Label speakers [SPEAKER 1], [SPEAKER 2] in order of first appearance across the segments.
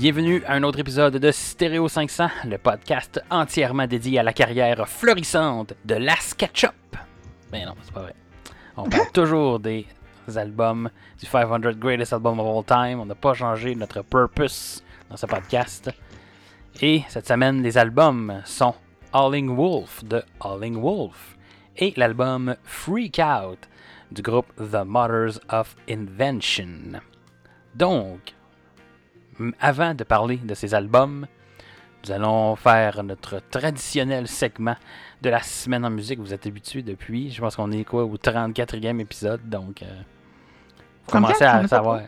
[SPEAKER 1] Bienvenue à un autre épisode de Stereo 500, le podcast entièrement dédié à la carrière florissante de Las Ketchup. Ben non, c'est pas vrai. On parle toujours des albums du 500 Greatest Album of All Time. On n'a pas changé notre purpose dans ce podcast. Et cette semaine, les albums sont Howling Wolf de Howling Wolf et l'album Freak Out du groupe The Mothers of Invention. Donc, avant de parler de ces albums, nous allons faire notre traditionnel segment de la semaine en musique. Vous êtes habitués depuis, je pense qu'on est quoi au 34e épisode, donc euh, vous commencez à savoir.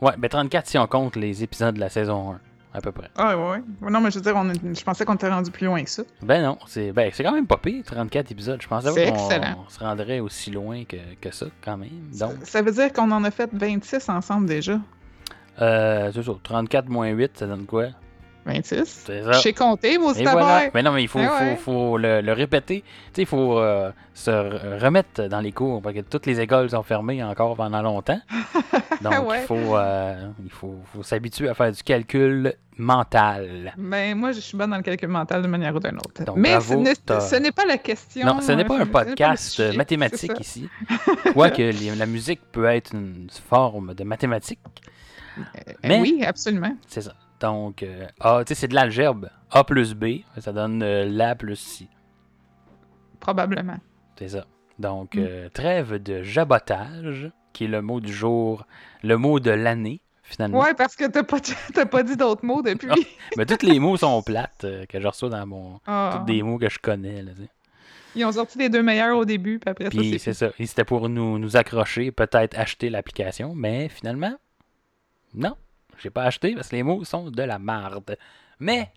[SPEAKER 1] Ouais, ben 34 si on compte les épisodes de la saison 1, à peu près.
[SPEAKER 2] Ah ouais, ouais. Non, mais je veux dire, on je pensais qu'on était rendu plus loin que ça.
[SPEAKER 1] Ben non, c'est ben, quand même pas pire, 34 épisodes. Je pensais qu'on se rendrait aussi loin que, que ça, quand même. Donc...
[SPEAKER 2] Ça, ça veut dire qu'on en a fait 26 ensemble déjà.
[SPEAKER 1] Euh, c'est ça. 34 moins 8, ça donne quoi?
[SPEAKER 2] 26. C'est ça. J'ai compté, moi aussi,
[SPEAKER 1] voilà. Mais non, mais il faut, faut, faut le, répéter. Tu sais, il faut euh, se remettre dans les cours parce que toutes les écoles sont fermées encore pendant longtemps. Donc, il faut, euh, il faut, faut s'habituer à faire du calcul mental.
[SPEAKER 2] Mais ben, moi, je suis bonne dans le calcul mental d'une manière ou d'une autre. mais ce n'est pas la question.
[SPEAKER 1] Non, ce n'est pas un podcast mathématique ici. Quoique la musique peut être une forme de mathématique.
[SPEAKER 2] Euh, Mais, oui, absolument.
[SPEAKER 1] C'est ça. Donc, euh, A, tu sais, c'est de l'algèbre. A plus B, ça donne euh, La plus C.
[SPEAKER 2] Probablement.
[SPEAKER 1] C'est ça. Donc, mm. trêve de jabotage, qui est le mot du jour, le mot de l'année, finalement.
[SPEAKER 2] Ouais, parce que t'as pas, pas dit d'autres mots depuis.
[SPEAKER 1] Mais tous les mots sont plates que je reçois dans mon. Ah. Tous des mots que je connais. Là,
[SPEAKER 2] Ils ont sorti les deux meilleurs au début, puis après
[SPEAKER 1] puis
[SPEAKER 2] c'est
[SPEAKER 1] ça. C'était pour nous, nous accrocher, peut-être acheter l'application, mais finalement, non. J'ai pas acheté parce que les mots sont de la marde. Mais,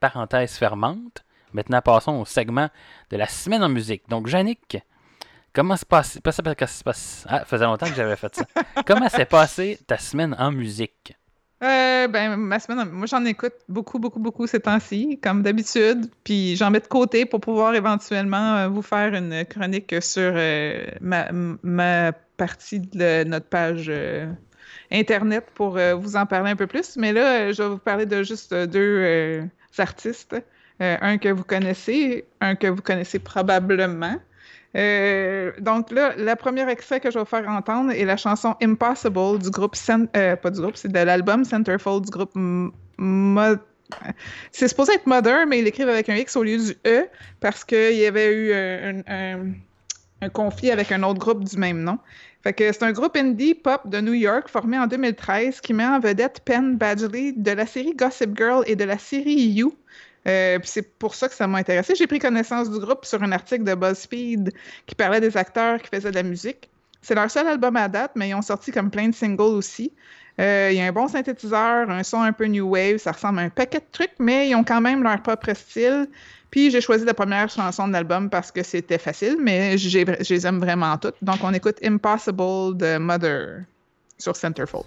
[SPEAKER 1] parenthèse fermante, maintenant passons au segment de la semaine en musique. Donc, Yannick, comment se passe. Ah, faisait longtemps que j'avais fait ça. comment s'est passée ta semaine en musique?
[SPEAKER 2] Euh, ben, ma semaine, moi j'en écoute beaucoup, beaucoup, beaucoup ces temps-ci, comme d'habitude. Puis j'en mets de côté pour pouvoir éventuellement euh, vous faire une chronique sur euh, ma, ma, partie de notre page Internet pour euh, vous en parler un peu plus. Mais là, euh, je vais vous parler de juste euh, deux artistes. un que vous connaissez, un que vous connaissez probablement. donc là, la première extrait que je vais vous faire entendre est la chanson Impossible du groupe, pas du groupe, c'est de l'album Centerfold du groupe C'est supposé être Mother, mais ils l'écrivent avec un X au lieu du E parce qu'il y avait eu un, conflit avec un autre groupe du même nom c'est un groupe indie pop de New York formé en 2013 qui met en vedette Penn Badgley de la série Gossip Girl et de la série You. Euh, c'est pour ça que ça m'a intéressé. J'ai pris connaissance du groupe sur un article de BuzzFeed qui parlait des acteurs qui faisaient de la musique. C'est leur seul album à date, mais ils ont sorti comme plein de singles aussi. Euh, il y a un bon synthétiseur, un son un peu new wave, ça ressemble à un paquet de trucs, mais ils ont quand même leur propre style. Puis j'ai choisi la première chanson de l'album parce que c'était facile, mais je les aime vraiment toutes. Donc on écoute Impossible de Mother sur Centerfold.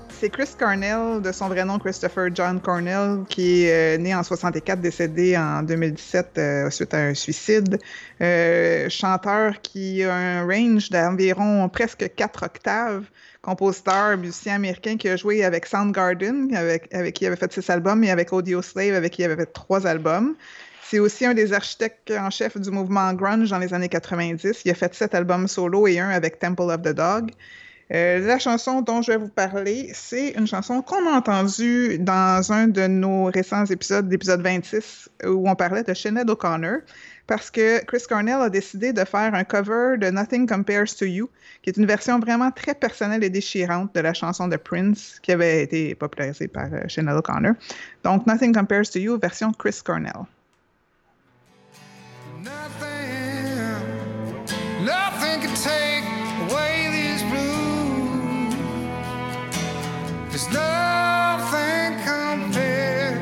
[SPEAKER 2] c'est Chris Cornell, de son vrai nom Christopher John Cornell, qui est euh, né en 64, décédé en 2017 euh, suite à un suicide. chanteur qui a un range d'environ presque 4 octaves compositeur, musicien américain qui a joué avec Soundgarden, avec, avec qui il avait fait six albums, et avec Audio Slave, avec qui il avait fait trois albums. C'est aussi un des architectes en chef du mouvement grunge dans les années 90. Il a fait sept albums solo et un avec Temple of the Dog. Euh, la chanson dont je vais vous parler, c'est une chanson qu'on a entendue dans un de nos récents épisodes, l'épisode 26, où on parlait de Sinead O'Connor, parce que Chris Cornell a décidé de faire un cover de Nothing Compares to You, qui est une version vraiment très personnelle et déchirante de la chanson de Prince, qui avait été popularisée par euh, Sinead O'Connor. Donc, Nothing Compares to You, version Chris Cornell.
[SPEAKER 3] There's nothing compared,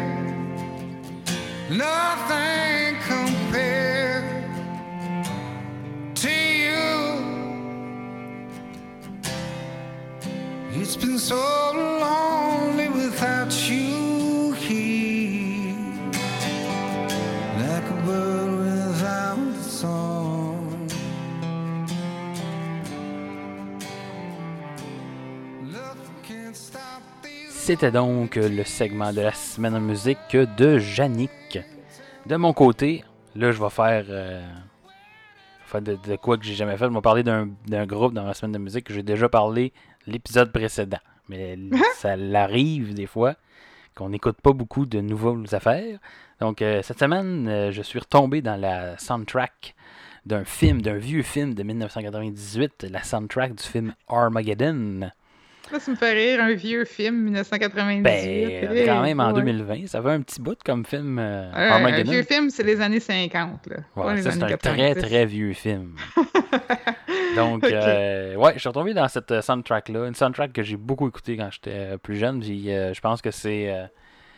[SPEAKER 3] nothing compared to you. It's been so lonely
[SPEAKER 1] C'était donc le segment de la semaine en musique de Yannick. De mon côté, là, je vais faire, euh, faire de, de quoi que j'ai jamais fait. Je vais parler d'un groupe dans la semaine de musique que j'ai déjà parlé l'épisode précédent. Mais ça l'arrive des fois qu'on n'écoute pas beaucoup de nouvelles affaires. Donc, euh, cette semaine, euh, je suis retombé dans la soundtrack d'un film, d'un vieux film de 1998, la soundtrack du film Armageddon.
[SPEAKER 2] Là, ça me fait rire, un vieux film 1998.
[SPEAKER 1] Ben,
[SPEAKER 2] Eh,
[SPEAKER 1] quand même en
[SPEAKER 2] ouais.
[SPEAKER 1] 2020, ça fait un petit bout comme film euh,
[SPEAKER 2] Ouais, un vieux film, c'est les années 50, là.
[SPEAKER 1] Ouais, ça, c'est un très
[SPEAKER 2] 90.
[SPEAKER 1] très vieux film. Donc, euh, ouais, je suis retombé dans cette euh, soundtrack-là. Une soundtrack que j'ai beaucoup écoutée quand j'étais euh, plus jeune. Puis, euh, je pense que c'est.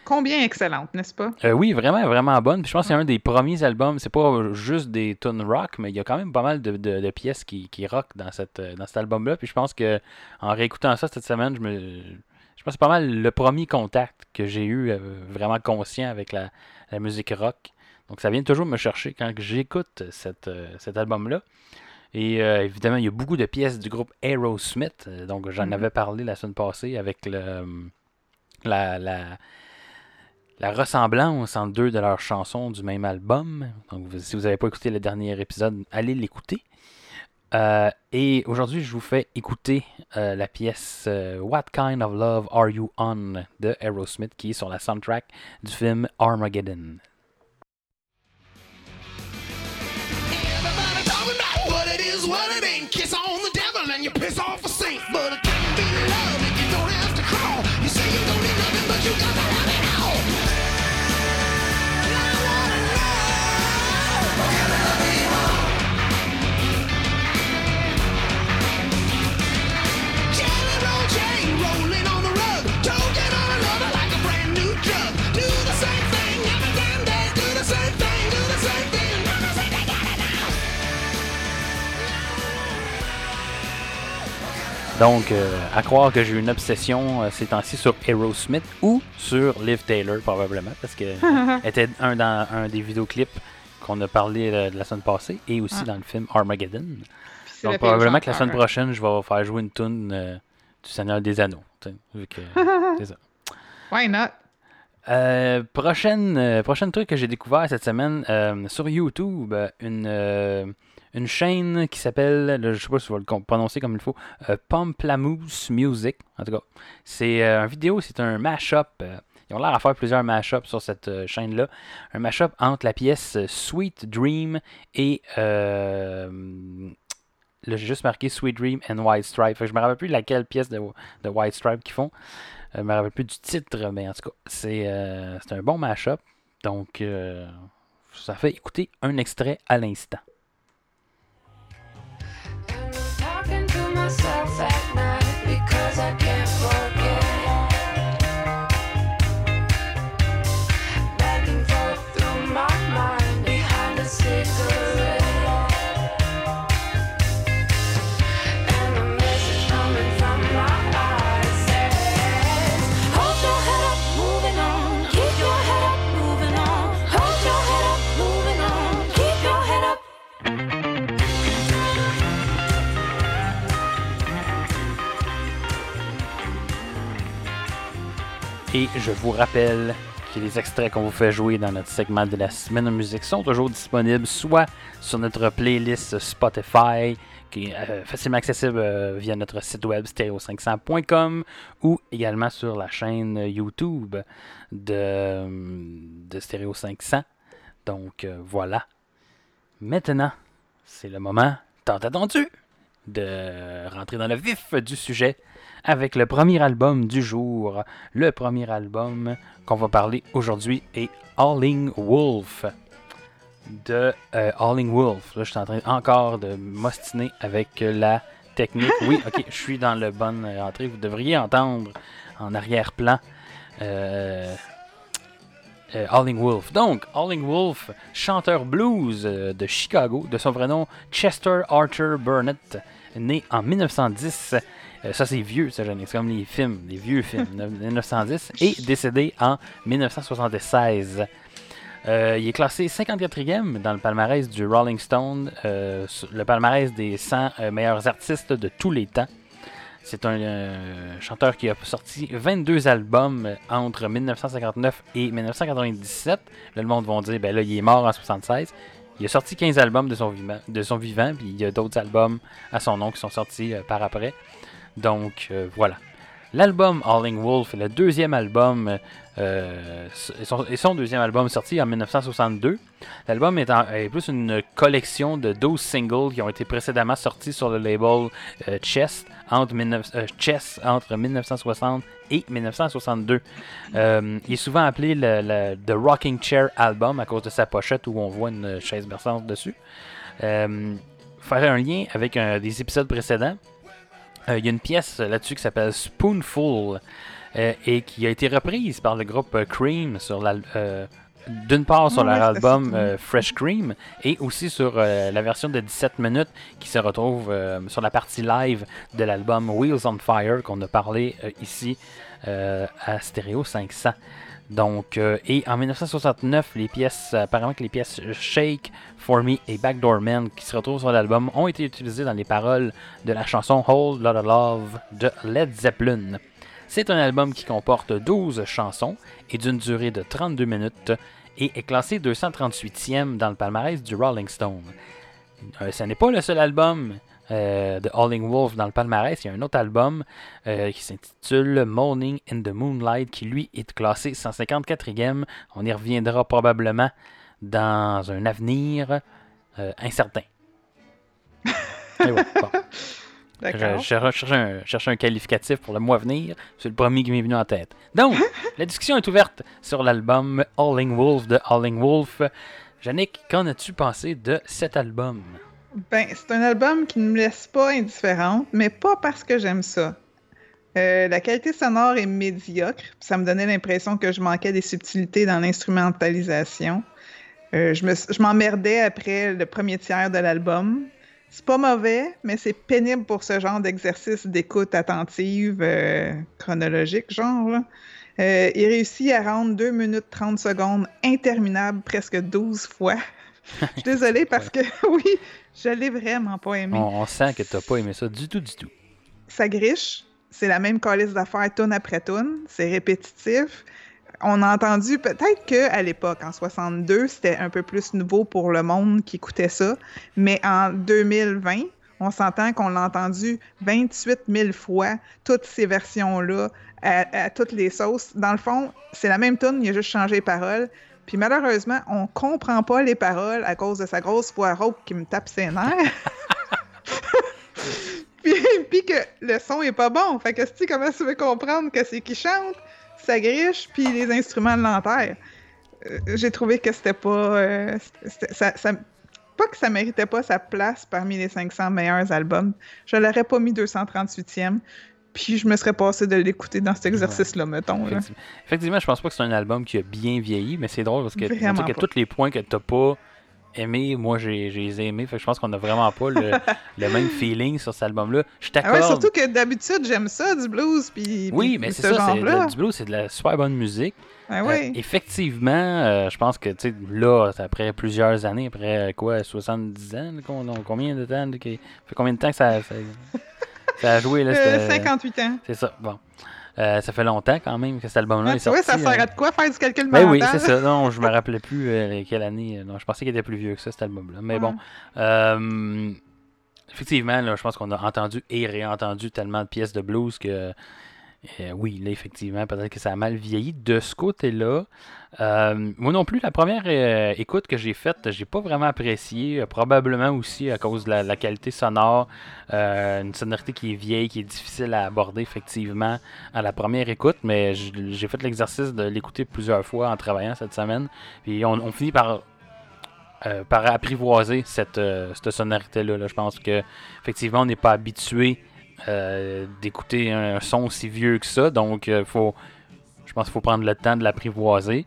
[SPEAKER 2] Combien excellente, n'est-ce pas?
[SPEAKER 1] euh, oui, vraiment, vraiment bonne. Puis, je pense que c'est un des premiers albums. C'est pas juste des tunes rock, mais il y a quand même pas mal de, de- de pièces qui, qui rock dans, cette, dans cet album-là. Puis, je pense que en réécoutant ça cette semaine, je me. Je pense que c'est pas mal le premier contact que j'ai eu euh, vraiment conscient avec la, la musique rock. Donc ça vient toujours me chercher quand j'écoute cette, euh, cet album-là. Et euh, évidemment, il y a beaucoup de pièces du groupe Aerosmith. Donc j'en
[SPEAKER 2] Mhm.
[SPEAKER 1] avais parlé la semaine passée avec le, la, la, la ressemblance entre deux de leurs chansons du même album. Donc si vous n'avez pas écouté le dernier épisode, allez l'écouter. Euh, et aujourd'hui, je vous fais écouter euh, la pièce euh, What Kind of Love Are You On de Aerosmith qui est sur la soundtrack du film Armageddon. Donc, euh, à croire que j'ai une obsession euh, ces temps-ci sur Aerosmith ou sur Liv Taylor, probablement, parce que était un dans un des vidéoclips qu'on a parlé euh, de la semaine passée et aussi
[SPEAKER 2] Ah.
[SPEAKER 1] dans le film Armageddon. Donc,
[SPEAKER 2] le
[SPEAKER 1] probablement que la semaine prochaine, je vais faire jouer une tune euh, du Seigneur des Anneaux. Vu que c'est ça.
[SPEAKER 2] Why not?
[SPEAKER 1] Euh, prochaine, prochaine truc que j'ai découvert cette semaine sur YouTube, une, une chaîne qui s'appelle, je sais pas si je vais le prononcer comme il faut, euh, Pomplamoose Music. En tout cas, c'est euh, un vidéo, c'est un mashup. euh, ils ont l'air à faire plusieurs mashups sur cette euh, chaîne-là. Un mashup entre la pièce euh, Sweet Dream et Là, j'ai juste marqué Sweet Dream and White Stripe. Fait que je me rappelle plus laquelle pièce de, White Stripe qu'ils font. Je me rappelle plus du titre, mais en tout cas, c'est un bon mashup. Donc, ça fait écouter un extrait à l'instant.
[SPEAKER 4] To myself at night
[SPEAKER 1] Et je vous rappelle que les extraits qu'on vous fait jouer dans notre segment de la semaine en musique sont toujours disponibles soit sur notre playlist Spotify, qui est euh, facilement accessible euh, via notre site web stereo500.com ou également sur la chaîne YouTube de, de Stereo 500. Donc euh, voilà. Maintenant, c'est le moment tant attendu de rentrer dans le vif du sujet avec le premier album du jour. Le premier album qu'on va parler aujourd'hui est Howling Wolf de euh, Howling Wolf. Là, je suis en train encore de m'ostiner avec la technique. Oui, ok, je suis dans le bon entrée. Vous devriez entendre en arrière-plan euh, euh, Howling Wolf. Donc, Howling Wolf, chanteur blues euh, de Chicago, de son vrai nom Chester Archer Burnett, né en 1910. Euh, ça, c'est vieux, ça, Jeannick. C'est comme les films, les vieux films, de 1910. Et décédé en 1976. Euh, il est classé 54e dans le palmarès du Rolling Stone, euh, le palmarès des 100 euh, meilleurs artistes de tous les temps. C'est un euh, chanteur qui a sorti 22 albums entre 1959 et 1997. Là, le monde va dire, ben là, il est mort en 76. Il a sorti 15 albums de son vivant, de son vivant puis il y a d'autres albums à son nom qui sont sortis euh, par après. Donc, euh, voilà. L'album Howling Wolf est le deuxième album, euh, et son, deuxième album sorti en 1962. L'album est, plus une collection de 12 singles qui ont été précédemment sortis sur le label euh, Chess, entre 19 euh, Chess entre 1960 et 1962. Euh, il est souvent appelé le, The Rocking Chair Album à cause de sa pochette où on voit une chaise berçante dessus. Euh, faire un lien avec des épisodes précédents. Euh, Il y a une pièce là-dessus qui s'appelle Spoonful euh, et qui a été reprise par le groupe euh, Cream sur euh, d'une part sur
[SPEAKER 2] Ouais,
[SPEAKER 1] leur album Fresh Cream et aussi sur la version de 17 minutes qui se retrouve sur la partie live de l'album Wheels on Fire qu'on a parlé ici à Stereo 500. Donc, euh, et en 1969, les pièces, apparemment que les pièces Shake, For Me et Backdoor Man qui se retrouvent sur l'album ont été utilisées dans les paroles de la chanson Whole Lotta Love de Led Zeppelin. C'est un album qui comporte 12 chansons et d'une durée de 32 minutes et est classé 238e dans le palmarès du Rolling Stone. Euh, ce n'est pas le seul album euh, de Howling Wolf dans le palmarès. Il y a un autre album euh, qui s'intitule Morning in the Moonlight qui lui est classé 154e. On y reviendra probablement dans un avenir euh, incertain. Et ouais, bon. Je, un, je cherche un qualificatif pour le mois à venir. C'est le premier qui m'est venu en tête. Donc, la discussion est ouverte sur l'album Howling Wolf de Howling Wolf. Yannick, qu'en as-tu pensé de cet album?
[SPEAKER 2] Ben, c'est un album qui ne me laisse pas indifférente, mais pas parce que j'aime ça. Euh, la qualité sonore est médiocre, ça me donnait l'impression que je manquais des subtilités dans l'instrumentalisation. Euh, je me- je m'emmerdais après le premier tiers de l'album. C'est pas mauvais, mais c'est pénible pour ce genre d'exercice d'écoute attentive, euh, chronologique, genre. il réussit à rendre 2 minutes 30 secondes interminables presque 12 fois. Je suis désolée parce que, oui, je l'ai vraiment pas aimé.
[SPEAKER 1] On, on sent que t'as pas aimé ça du tout, du tout.
[SPEAKER 2] Ça griche, c'est la même calice d'affaires tune après tune, c'est répétitif. On a entendu, peut-être qu'à l'époque, en 62, c'était un peu plus nouveau pour le monde qui écoutait ça, mais en 2020, on s'entend qu'on l'a entendu 28 000 fois, toutes ces versions-là, à, à toutes les sauces. Dans le fond, c'est la même tune, il a juste changé les paroles. Puis malheureusement, on comprend pas les paroles à cause de sa grosse voix rauque qui me tape ses nerfs. puis, puis que le son est pas bon. Fait que si comment tu veux comprendre que c'est qui chante, ça griche, puis les instruments l'enterrent. Euh, J'ai trouvé que c'était pas... euh, c'était- ça, ça- pas que ça méritait pas sa place parmi les 500 meilleurs albums. Je l'aurais pas mis 238e. Puis je me serais passé de l'écouter dans cet exercice-là, mettons. Là.
[SPEAKER 1] Effectivement. Effectivement, je pense pas que c'est un album qui a bien vieilli, mais c'est drôle parce que, que tous les points que t'as pas aimé, moi j'ai les ai aimés. Fait que je pense qu'on a vraiment pas le, le même feeling sur cet album-là. Je
[SPEAKER 2] Ah
[SPEAKER 1] t'accorde.
[SPEAKER 2] ouais, surtout que d'habitude, j'aime ça, du blues, puis
[SPEAKER 1] oui, mais c'est
[SPEAKER 2] ce
[SPEAKER 1] ça, le- du blues, c'est de la super bonne musique.
[SPEAKER 2] Ah
[SPEAKER 1] Euh, effectivement, euh, je pense que tu sais, là, c'est après plusieurs années, après quoi, 70 ans, combien de temps, fait combien de temps que ça, ça, ça a joué là,
[SPEAKER 2] Euh,
[SPEAKER 1] c'était-
[SPEAKER 2] 58 ans.
[SPEAKER 1] C'est ça, bon. Euh, ça fait longtemps quand même que cet album-là
[SPEAKER 2] Ah,
[SPEAKER 1] est
[SPEAKER 2] tu vois, ça
[SPEAKER 1] sorti,
[SPEAKER 2] sert
[SPEAKER 1] euh,
[SPEAKER 2] à de quoi faire du calcul
[SPEAKER 1] Ben
[SPEAKER 2] mental?
[SPEAKER 1] oui, c'est ça. Non, je me rappelais plus euh, quelle année. Non, je pensais qu'il était plus vieux que ça, cet album-là. Mais bon. euh, effectivement, là, je pense qu'on a entendu et réentendu tellement de pièces de blues que. Euh, oui, là, effectivement, peut-être que ça a mal vieilli de ce côté-là. Euh, moi non plus, la première euh, écoute que j'ai faite, j'ai pas vraiment apprécié. probablement aussi à cause de la, qualité sonore. une sonorité qui est vieille, qui est difficile à aborder, effectivement, à la première écoute. Mais j'ai fait l'exercice de l'écouter plusieurs fois en travaillant cette semaine. Puis on, finit par par apprivoiser cette, cette sonorité-là. là. Je pense que effectivement, on n'est pas habitué euh, d'écouter un son aussi vieux que ça. Donc, euh, faut, je pense qu'il faut prendre le temps de l'apprivoiser.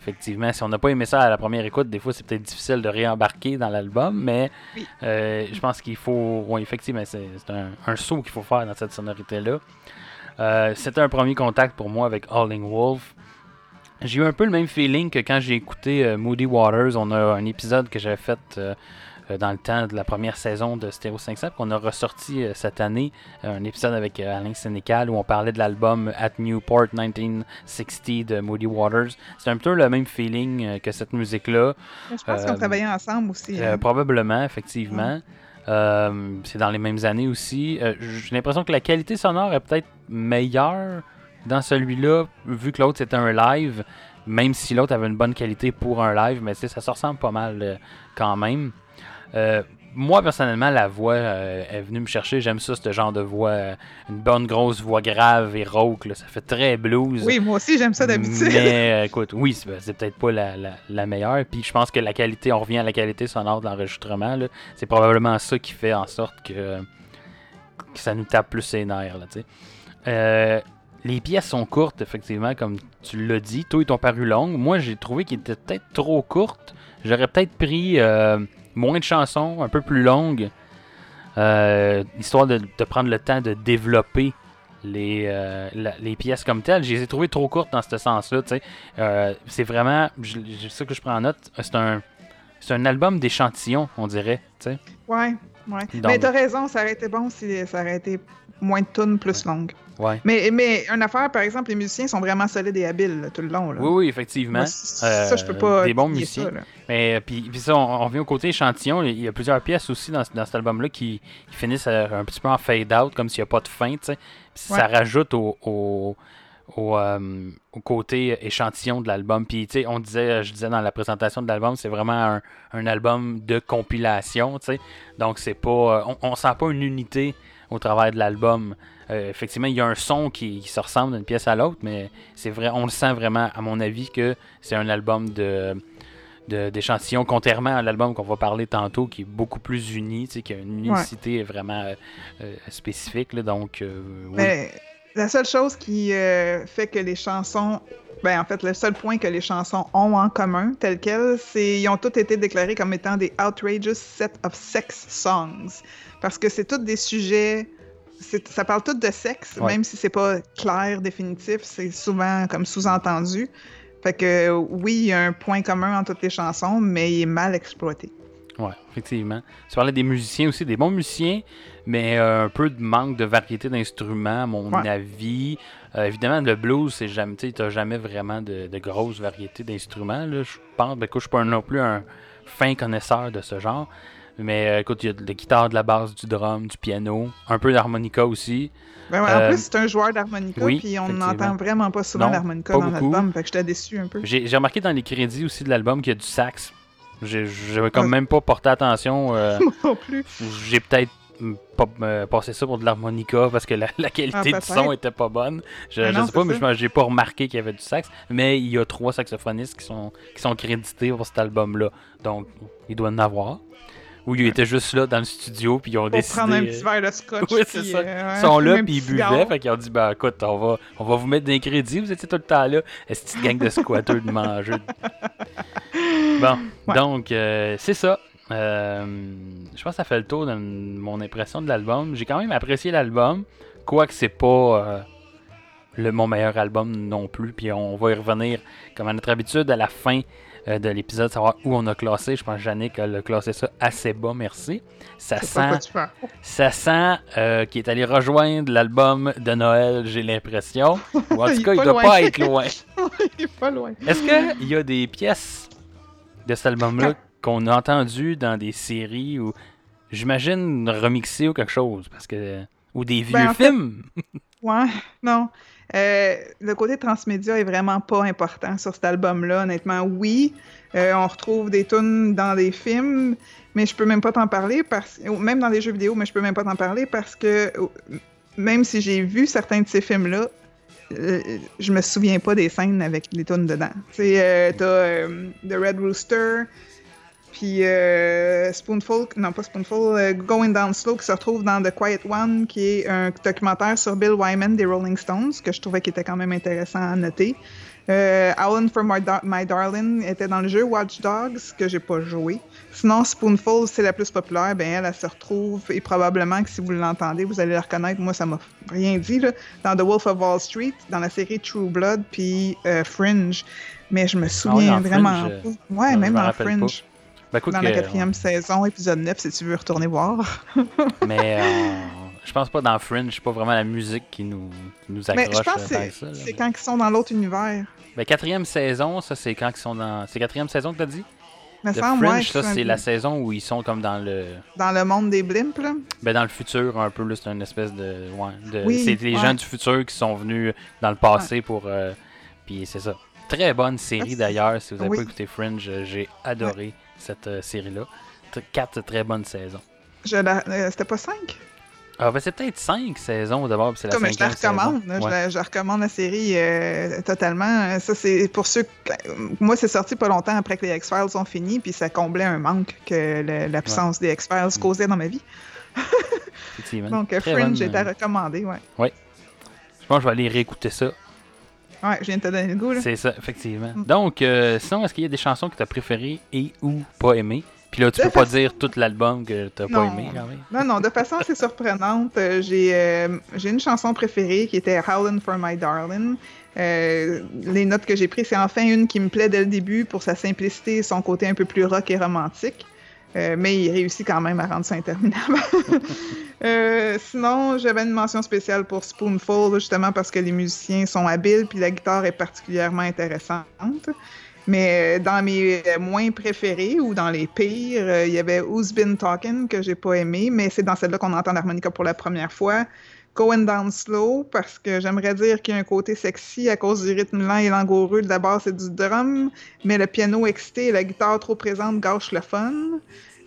[SPEAKER 1] Effectivement, si on n'a pas aimé ça à la première écoute, des fois c'est peut-être difficile de réembarquer dans l'album, mais euh, je pense qu'il faut. Oui, effectivement, c'est un, un saut qu'il faut faire dans cette sonorité-là. C'était un premier contact pour moi avec Howling Wolf. J'ai eu un peu le même feeling que quand j'ai écouté Moody Waters. On a un épisode que j'avais fait dans le temps de la première saison de Stereo 500 qu'on a ressorti euh, cette année. Euh, un épisode avec euh, Alain Sénécal où on parlait de l'album At Newport 1960 de Moody Waters. C'est un peu le même feeling euh, que cette musique-là.
[SPEAKER 2] Je pense
[SPEAKER 1] Euh,
[SPEAKER 2] qu'on travaillait ensemble aussi.
[SPEAKER 1] Euh,
[SPEAKER 2] hein.
[SPEAKER 1] probablement, effectivement. Euh, c'est dans les mêmes années aussi. Euh, J'ai l'impression que la qualité sonore est peut-être meilleure dans celui-là, vu que l'autre c'était un live, même si l'autre avait une bonne qualité pour un live, mais ça se ressemble pas mal euh, quand même. Euh, moi, personnellement, la voix euh, est venue me chercher. J'aime ça, ce genre de voix. une bonne grosse voix grave et rauque. là. Ça fait très blues.
[SPEAKER 2] Oui, moi aussi, j'aime ça d'habitude.
[SPEAKER 1] Mais euh, écoute, oui, c'est peut-être pas la, la- la meilleure. Puis je pense que la qualité, on revient à la qualité sonore de l'enregistrement. C'est probablement ça qui fait en sorte que, que ça nous tape plus les nerfs. Là. Euh, les pièces sont courtes, effectivement, comme tu l'as dit. Toi, ils t'ont paru longues. Moi, j'ai trouvé qu'ils étaient peut-être trop courtes. J'aurais peut-être pris euh, moins de chansons, un peu plus longues, euh, histoire de, de prendre le temps de développer les, euh, la- les pièces comme telles. Je les ai trouvées trop courtes dans ce sens-là. Euh, c'est vraiment, c'est ça que je prends en note, c'est un, c'est un album d'échantillons, on dirait. tu sais.
[SPEAKER 2] Ouais, ouais.
[SPEAKER 1] Donc-
[SPEAKER 2] Mais t'as raison, ça aurait été bon si ça aurait été moins de tunes plus longues.
[SPEAKER 1] Ouais.
[SPEAKER 2] Mais, mais une affaire, par exemple, les musiciens sont vraiment solides et habiles là, tout le long. Là.
[SPEAKER 1] Oui, oui, effectivement.
[SPEAKER 2] Moi, ça, je peux pas.
[SPEAKER 1] Euh, des bons musiciens.
[SPEAKER 2] ça.
[SPEAKER 1] Mais euh, puis, puis ça, on, on revient au côté échantillon. Il y a plusieurs pièces aussi dans, dans cet album-là qui, qui finissent un petit peu en fade-out, comme s'il n'y a pas de fin. Puis Ça rajoute au, au, au, euh, au côté échantillon de l'album. Puis, tu sais, on disait, je disais dans la présentation de l'album, c'est vraiment un, un album de compilation. tu sais. Donc, c'est pas. On, on sent pas une unité au travers de l'album. Euh, effectivement, il y a un son qui, qui se ressemble d'une pièce à l'autre, mais c'est vrai, on le sent vraiment, à mon avis, que c'est un album de d'échantillons, contrairement à l'album qu'on va parler tantôt, qui est beaucoup plus uni, tu sais, qui a une unicité vraiment euh, euh, spécifique. là, donc, euh, oui.
[SPEAKER 2] Mais la seule chose qui euh, fait que les chansons. Ben, en fait, le seul point que les chansons ont en commun, tel quel, c'est qu'ils ont toutes été déclarées comme étant des outrageous set of sex songs. Parce que c'est tous des sujets. Ça parle tout de sexe,
[SPEAKER 1] Ouais.
[SPEAKER 2] même si c'est pas clair, définitif, c'est souvent comme sous-entendu. Fait que oui, il y a un point commun entre toutes les chansons, mais il est mal exploité.
[SPEAKER 1] Ouais, effectivement. Tu parlais des musiciens aussi, des bons musiciens, mais euh, un peu de manque de variété d'instruments, à mon
[SPEAKER 2] Ouais.
[SPEAKER 1] avis. Euh, évidemment, le blues, c'est jamais, tu n'as jamais vraiment de, de grosse variété d'instruments. Je pense, ben, je suis pas non plus un fin connaisseur de ce genre. Mais euh, écoute, il y a de la guitare, de la basse, du drum, du piano, un peu d'harmonica aussi.
[SPEAKER 2] Ben ouais,
[SPEAKER 1] Euh,
[SPEAKER 2] En plus, c'est un joueur d'harmonica,
[SPEAKER 1] oui,
[SPEAKER 2] puis on n'entend vraiment pas souvent l'harmonica dans l'album, fait que j'étais déçu un peu.
[SPEAKER 1] J'ai remarqué dans les crédits aussi de l'album qu'il y a du sax. J'avais comme
[SPEAKER 2] Ouais.
[SPEAKER 1] même pas porté attention. euh,
[SPEAKER 2] Moi non plus.
[SPEAKER 1] J'ai peut-être mm, pas passé ça pour de l'harmonica parce que la, la qualité
[SPEAKER 2] Ah,
[SPEAKER 1] du son était pas bonne. Je,
[SPEAKER 2] Mais
[SPEAKER 1] je
[SPEAKER 2] non,
[SPEAKER 1] sais pas, mais
[SPEAKER 2] ça.
[SPEAKER 1] je- j'ai pas remarqué qu'il y avait du sax. Mais il y a trois saxophonistes qui sont, qui sont crédités pour cet album-là. Donc, il doit en avoir. Ou ils étaient juste là dans le studio puis ils ont
[SPEAKER 2] Pour
[SPEAKER 1] décidé.
[SPEAKER 2] prendre un petit verre de scotch.
[SPEAKER 1] Oui, c'est
[SPEAKER 2] puis,
[SPEAKER 1] ça.
[SPEAKER 2] euh,
[SPEAKER 1] Ils sont là puis ils buvaient. Fait qu'ils ont dit, ben écoute, on va, on va vous mettre des crédits. Vous étiez tout le temps là. Est-ce petite gang de squatteurs de mangeux? Bon,
[SPEAKER 2] Ouais.
[SPEAKER 1] donc, euh, c'est ça. Euh, je pense que ça fait le tour de mon impression de l'album. J'ai quand même apprécié l'album, quoique c'est pas euh, le, mon meilleur album non plus. Puis on va y revenir, comme à notre habitude, à la fin euh, de l'épisode, savoir où on a classé. Je pense que Yannick a classé ça assez bas, merci. Ça sent, ça sent euh, qu'il est allé rejoindre l'album de Noël, j'ai l'impression. Ou en
[SPEAKER 2] Il
[SPEAKER 1] tout cas, il
[SPEAKER 2] pas
[SPEAKER 1] doit
[SPEAKER 2] loin.
[SPEAKER 1] pas être loin.
[SPEAKER 2] Il est pas loin.
[SPEAKER 1] Est-ce qu'il y a des pièces de cet album-là qu'on a entendues dans des séries ou j'imagine remixées ou quelque chose? Parce que ou des vieux
[SPEAKER 2] Ben, en fait-
[SPEAKER 1] films?
[SPEAKER 2] Ouais, non. Euh, le côté transmédia est vraiment pas important sur cet album-là, honnêtement. Oui, euh, on retrouve des tunes dans des films, mais je peux même pas t'en parler parce même dans les jeux vidéo, mais je peux même pas t'en parler parce que même si j'ai vu certains de ces films-là, euh, je me souviens pas des scènes avec les tunes dedans. Tu sais, t'as The Red Rooster, puis euh, Spoonful, non pas Spoonful, euh, Going Down Slow qui se retrouve dans The Quiet One, qui est un documentaire sur Bill Wyman des Rolling Stones, que je trouvais qui était quand même intéressant à noter. Euh, Howlin' for My, Dar- My Darling était dans le jeu Watch Dogs, que j'ai pas joué. Sinon, Spoonful, c'est la plus populaire, ben elle, elle se retrouve, et probablement que si vous l'entendez, vous allez la reconnaître. Moi, ça m'a rien dit, là, dans The Wolf of Wall Street, dans la série True Blood, puis euh, Fringe. Mais je me souviens
[SPEAKER 1] Ah dans
[SPEAKER 2] vraiment
[SPEAKER 1] Fringe,
[SPEAKER 2] pas. Ouais, même
[SPEAKER 1] rappelle
[SPEAKER 2] Fringe.
[SPEAKER 1] Ben, écoute,
[SPEAKER 2] Dans la quatrième saison, épisode 9, si tu veux retourner voir.
[SPEAKER 1] mais euh, je pense pas dans Fringe, c'est pas vraiment la musique qui nous, qui nous
[SPEAKER 2] Mais
[SPEAKER 1] accroche
[SPEAKER 2] je pense
[SPEAKER 1] euh,
[SPEAKER 2] que
[SPEAKER 1] tant
[SPEAKER 2] c'est quand ils sont dans l'autre univers.
[SPEAKER 1] Ben, quatrième saison, ça c'est quand ils sont dans. C'est quatrième saison que t'as dit?
[SPEAKER 2] Ouais,
[SPEAKER 1] Fringe, ça c'est la saison où ils sont comme dans le.
[SPEAKER 2] dans le monde des blimps, là.
[SPEAKER 1] Ben dans le futur un peu, là, c'est une espèce de. Ouais, de
[SPEAKER 2] Oui,
[SPEAKER 1] c'est les
[SPEAKER 2] ouais.
[SPEAKER 1] gens du futur qui sont venus dans le passé pour. euh, Puis c'est ça. Très bonne série d'ailleurs. Si vous avez
[SPEAKER 2] oui.
[SPEAKER 1] pas écouté Fringe, euh, j'ai adoré cette euh, série-là. Quatre très bonnes saisons.
[SPEAKER 2] Euh, C'était pas 5?
[SPEAKER 1] Ah, ben c'est peut-être cinq saisons d'abord, puis c'est la
[SPEAKER 2] Comme je la recommande, je,
[SPEAKER 1] Ouais.
[SPEAKER 2] la, je recommande la série euh, totalement. Ça, c'est pour ceux. que- moi, c'est sorti pas longtemps après que les X-Files sont finis, puis ça comblait un manque que l'absence des X-Files causait dans ma vie. Donc, Fringe
[SPEAKER 1] bonne,
[SPEAKER 2] est à recommander, ouais.
[SPEAKER 1] Je pense que je vais aller réécouter ça.
[SPEAKER 2] Ouais, je viens de te donner le goût.
[SPEAKER 1] C'est ça, effectivement.
[SPEAKER 2] Mm.
[SPEAKER 1] Donc, euh, sinon, est-ce qu'il y a des chansons que tu as préférées et ou pas aimées? Puis là, tu
[SPEAKER 2] De
[SPEAKER 1] peux pas dire tout l'album que tu pas aimé quand même.
[SPEAKER 2] Non, non, de façon assez surprenante, euh, j'ai euh, j'ai une chanson préférée qui était Howlin' for My Darling. Euh, les notes que j'ai prises, c'est enfin une qui me plaît dès le début pour sa simplicité et son côté un peu plus rock et romantique. Euh, mais il réussit quand même à rendre ça interminable. Euh, sinon, j'avais une mention spéciale pour Spoonful, justement parce que les musiciens sont habiles puis la guitare est particulièrement intéressante. Mais euh, dans mes moins préférés ou dans les pires, il y avait Who's Been Talking que j'ai pas aimé, mais c'est dans celle-là qu'on entend l'harmonica pour la première fois. Going Down Slow parce que j'aimerais dire qu'il y a un côté sexy à cause du rythme lent et langoureux de la basse et du drum, mais le piano excité et la guitare trop présente gâchent le fun.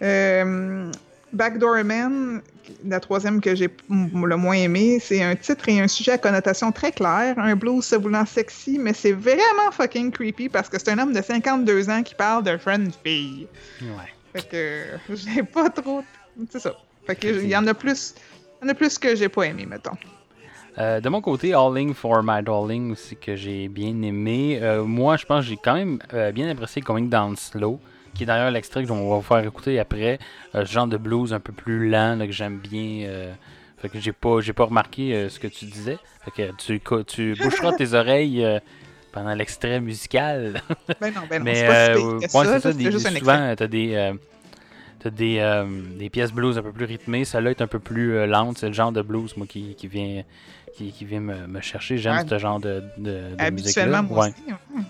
[SPEAKER 2] Euh, Backdoor Man, la troisième que j'ai le moins aimé, c'est un titre et un sujet à connotation très claire, un blues se voulant sexy, mais c'est vraiment fucking creepy parce que c'est un homme de 52 ans qui parle de jeune fille.
[SPEAKER 1] Ouais.
[SPEAKER 2] Fait que euh, j'ai pas trop. C'est ça. Fait que il y en a plus. Il y en a plus que j'ai pas aimé, mettons.
[SPEAKER 1] Euh, de mon côté, Alling for My Darling aussi que j'ai bien aimé. Euh, moi, je pense que j'ai quand même euh, bien apprécié Going Down Slow, qui est d'ailleurs l'extrait qu'on va vous faire écouter après. Ce genre de blues un peu plus lent là, que j'aime bien. fait que j'ai pas, j'ai pas remarqué ce que tu disais. Fait que tu, tu boucheras tes oreilles pendant l'extrait musical.
[SPEAKER 2] Ben non, ben non,
[SPEAKER 1] Mais
[SPEAKER 2] c'est pas si
[SPEAKER 1] ouais,
[SPEAKER 2] ça,
[SPEAKER 1] des-
[SPEAKER 2] juste
[SPEAKER 1] souvent, t'as des, t'as des, euh, des pièces blues un peu plus rythmées. Celle-là est un peu plus euh, lente. C'est le genre de blues, moi, qui, qui vient, qui, qui vient me, me chercher. J'aime ce genre de, de, de
[SPEAKER 2] Habituellement,
[SPEAKER 1] musique-là.
[SPEAKER 2] moi
[SPEAKER 1] Ouais.
[SPEAKER 2] aussi.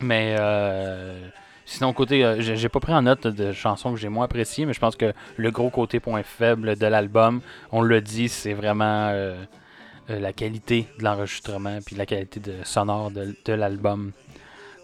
[SPEAKER 1] Mais euh, sinon, côté, j'ai pas pris en note de chansons que j'ai moins appréciées, mais je pense que le gros côté point faible de l'album, on le dit, c'est vraiment la qualité de l'enregistrement puis la qualité de sonore de, de l'album.